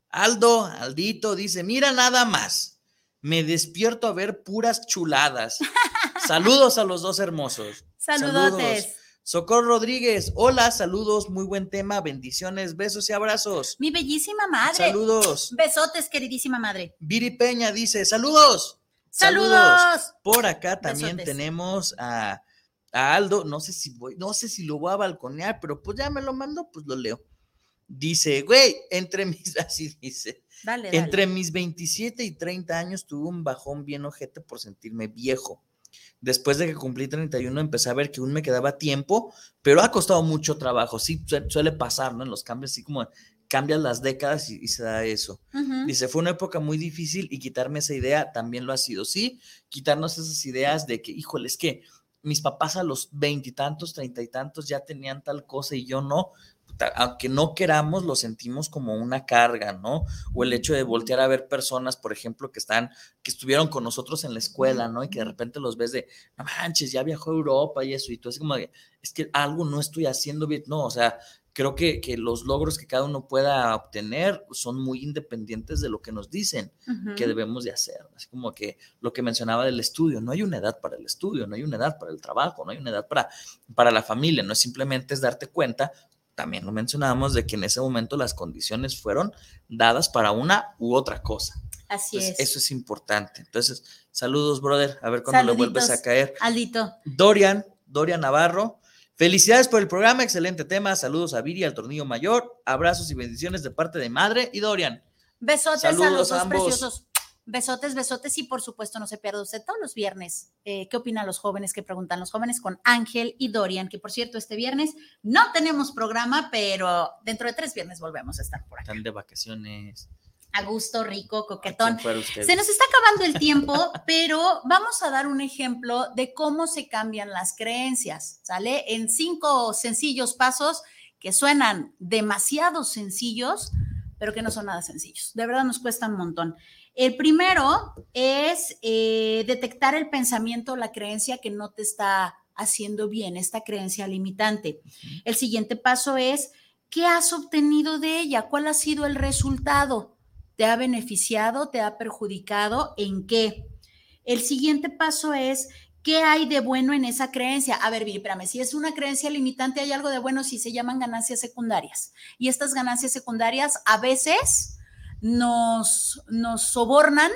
Aldo, Aldito, dice, mira nada más. Me despierto a ver puras chuladas. Saludos a los dos hermosos. Saludotes. Socorro Rodríguez, hola, saludos, muy buen tema, bendiciones, besos y abrazos. Mi bellísima madre. Saludos. Besotes, queridísima madre. Viri Peña dice, saludos. Saludos. Por acá también tenemos a, Aldo, no sé si voy, no sé si lo voy a balconear, pero pues ya me lo mando, pues lo leo. Dice, güey, entre mis, así dice, dale, entre mis 27 y 30 años tuve un bajón bien ojete por sentirme viejo después de que cumplí 31 empecé a ver que aún me quedaba tiempo, pero ha costado mucho trabajo. Sí, suele pasar, ¿no? En los cambios, así como cambian las décadas y, se da eso. Dice, fue una época muy difícil y quitarme esa idea también lo ha sido. Sí, quitarnos esas ideas de que, híjole, es que mis papás a los veintitantos, treinta y tantos ya tenían tal cosa y yo no aunque no queramos, lo sentimos como una carga, ¿no? O el hecho de voltear a ver personas, por ejemplo, que están, que estuvieron con nosotros en la escuela, ¿no? Y que de repente los ves de, no manches, ya viajó a Europa y eso, y tú así como de, es que algo no estoy haciendo bien, no, o sea, creo que, que, los logros que cada uno pueda obtener son muy independientes de lo que nos dicen que debemos de hacer. Así como que lo que mencionaba del estudio, no hay una edad para el estudio, no hay una edad para el trabajo, no hay una edad para, para la familia, no es simplemente es darte cuenta también lo mencionábamos, de que en ese momento las condiciones fueron dadas para una u otra cosa. Así es. Eso es importante. Entonces, saludos, brother. A ver cuándo lo vuelves a caer. Aldito. Dorian, Dorian Navarro. Felicidades por el programa, excelente tema. Saludos a Viri, al tornillo mayor. Abrazos y bendiciones de parte de madre y Dorian. Besotes saludos a los dos preciosos. Besotes, besotes y por supuesto no se pierda usted todos los viernes. Eh, ¿Qué opinan los jóvenes? ¿Qué preguntan los jóvenes con Ángel y Dorian? Que por cierto, este viernes no tenemos programa, pero dentro de tres viernes volvemos a estar por acá. Están de vacaciones. A gusto, rico, coquetón. Se nos está acabando el tiempo, pero vamos a dar un ejemplo de cómo se cambian las creencias, ¿sale? En cinco sencillos pasos que suenan demasiado sencillos, pero que no son nada sencillos. De verdad nos cuesta un montón. El primero es eh, detectar el pensamiento, la creencia que no te está haciendo bien, esta creencia limitante. El siguiente paso es, ¿qué has obtenido de ella? ¿Cuál ha sido el resultado? ¿Te ha beneficiado? ¿Te ha perjudicado? ¿En qué? El siguiente paso es, ¿qué hay de bueno en esa creencia? A ver, espérame, si es una creencia limitante, hay algo de bueno si se llaman ganancias secundarias. Y estas ganancias secundarias a veces nos, nos sobornan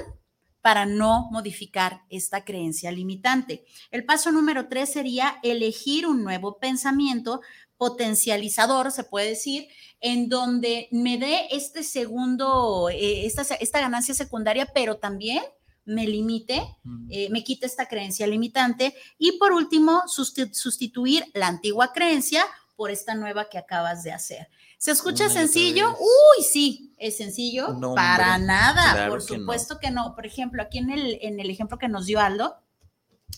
para no modificar esta creencia limitante. El paso número tres sería elegir un nuevo pensamiento potencializador, se puede decir, en donde me dé este segundo, eh, esta, esta, ganancia secundaria, pero también me limite, eh, me quite esta creencia limitante. Y por último, sustituir la antigua creencia por esta nueva que acabas de hacer. ¿Se escucha sencillo? Uy, sí, es sencillo. para nada, por supuesto que no. Por ejemplo, aquí en el, en el ejemplo que nos dio Aldo,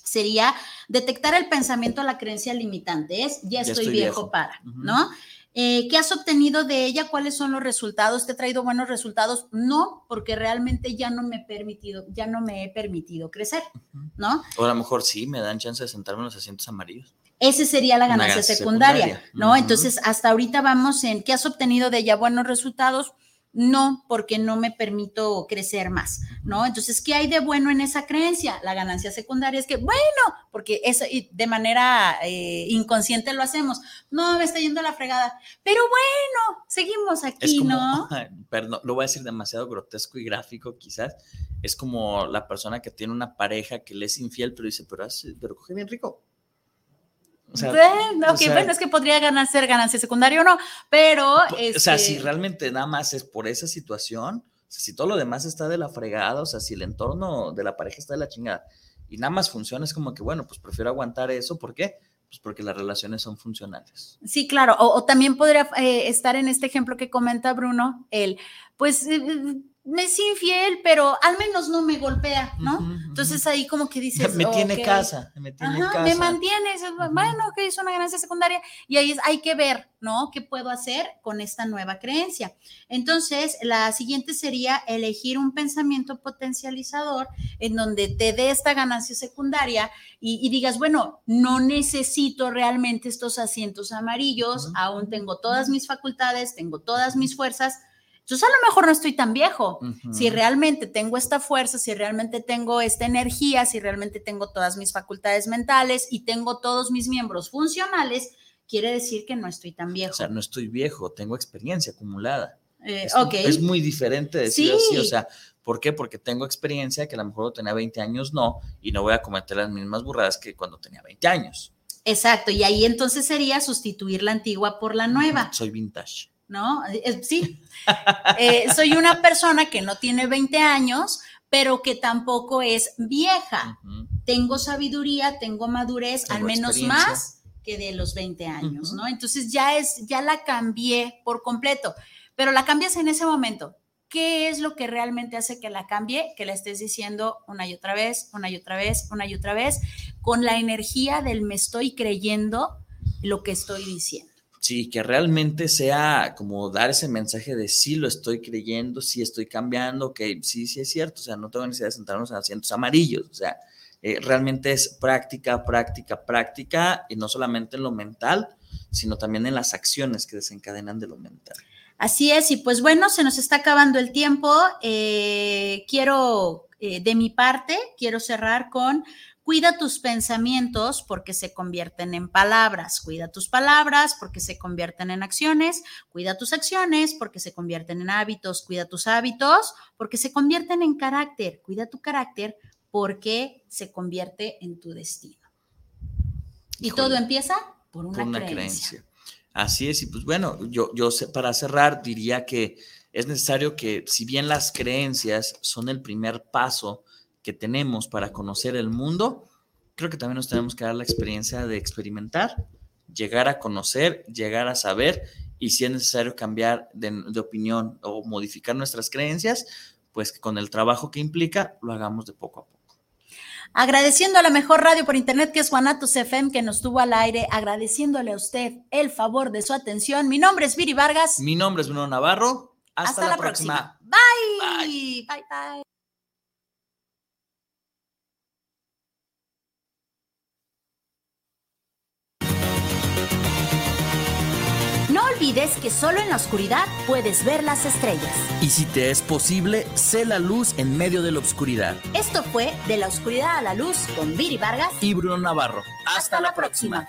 sería detectar el pensamiento, la creencia limitante. Es, ya, estoy, viejo, para, ¿no? Eh, ¿Qué has obtenido de ella? ¿Cuáles son los resultados? ¿Te he traído buenos resultados? No, porque realmente ya no me he permitido, ya no me he permitido crecer, ¿no? O a lo mejor sí, me dan chance de sentarme en los asientos amarillos. Ese sería la ganancia, secundaria, ¿no? Entonces, hasta ahorita vamos en qué has obtenido de ella buenos resultados. No, porque no me permito crecer más, ¿no? Entonces, ¿qué hay de bueno en esa creencia? La ganancia secundaria es que, bueno, porque eso de manera eh, inconsciente lo hacemos, no, me está yendo la fregada, pero bueno, seguimos aquí, ¿no? Perdón, lo voy a decir demasiado grotesco y gráfico quizás, es como la persona que tiene una pareja que le es infiel, pero dice, pero, pero coge bien rico. O sea, bueno, es que podría ganar, ser ganancia secundaria o no, pero... O sea, si este realmente nada más es por esa situación, si todo lo demás está de la fregada, o sea, si el entorno de la pareja está de la chingada y nada más funciona, es como que, bueno, pues prefiero aguantar eso, ¿por qué? Pues porque las relaciones son funcionales. Sí, claro, o, también podría eh, estar en este ejemplo que comenta Bruno, el, pues... Eh, me es infiel, pero al menos no me golpea, ¿no? Entonces ahí como que dices, me tiene casa, me tiene casa. Me mantiene, bueno, que es una ganancia secundaria y ahí hay que ver, ¿no? ¿Qué puedo hacer con esta nueva creencia? Entonces, la siguiente sería elegir un pensamiento potencializador en donde te dé esta ganancia secundaria y, digas, bueno, no necesito realmente estos asientos amarillos, aún tengo todas mis facultades, tengo todas mis fuerzas, entonces a lo mejor no estoy tan viejo. Si realmente tengo esta fuerza, si realmente tengo esta energía, si realmente tengo todas mis facultades mentales y tengo todos mis miembros funcionales, quiere decir que no estoy tan viejo. O sea, no estoy viejo, tengo experiencia acumulada. Eh, es, muy diferente decir así, o sea, ¿por qué? Porque tengo experiencia que a lo mejor tenía 20 años no, y no voy a cometer las mismas burradas que cuando tenía 20 años. Exacto, y ahí entonces sería sustituir la antigua por la nueva. Soy vintage. ¿No? Sí, eh, soy una persona que no tiene 20 años, pero que tampoco es vieja. Tengo sabiduría, tengo madurez, al menos más que de los 20 años, ¿no? Entonces ya es, ya la cambié por completo, pero la cambias en ese momento. ¿Qué es lo que realmente hace que la cambie? Que la estés diciendo una y otra vez, una y otra vez, una y otra vez, con la energía del me estoy creyendo lo que estoy diciendo. Sí, que realmente sea como dar ese mensaje de sí lo estoy creyendo, sí estoy cambiando, que sí, sí es cierto, o sea, no tengo necesidad de sentarnos en asientos amarillos, o sea, eh, realmente es práctica, práctica, práctica, y no solamente en lo mental, sino también en las acciones que desencadenan de lo mental. Así es, y pues bueno, se nos está acabando el tiempo. Eh, quiero, eh, de mi parte, quiero cerrar con Cuida tus pensamientos porque se convierten en palabras. Cuida tus palabras porque se convierten en acciones. Cuida tus acciones porque se convierten en hábitos. Cuida tus hábitos porque se convierten en carácter. Cuida tu carácter porque se convierte en tu destino. Y todo empieza por una, creencia. Así es, y pues bueno, yo, yo para cerrar diría que es necesario que si bien las creencias son el primer paso que tenemos para conocer el mundo, creo que también nos tenemos que dar la experiencia de experimentar, llegar a conocer, llegar a saber y si es necesario cambiar de, opinión o modificar nuestras creencias, pues con el trabajo que implica lo hagamos de poco a poco. Agradeciendo a la mejor radio por internet que es Guanatos FM que nos tuvo al aire, agradeciéndole a usted el favor de su atención. Mi nombre es Viri Vargas. Mi nombre es Bruno Navarro. Hasta, la, próxima. Bye. Bye, bye. Olvides que solo en la oscuridad puedes ver las estrellas. Y si te es posible, sé la luz en medio de la oscuridad. Esto fue De la oscuridad a la luz con Viri Vargas y Bruno Navarro. Hasta, la, próxima.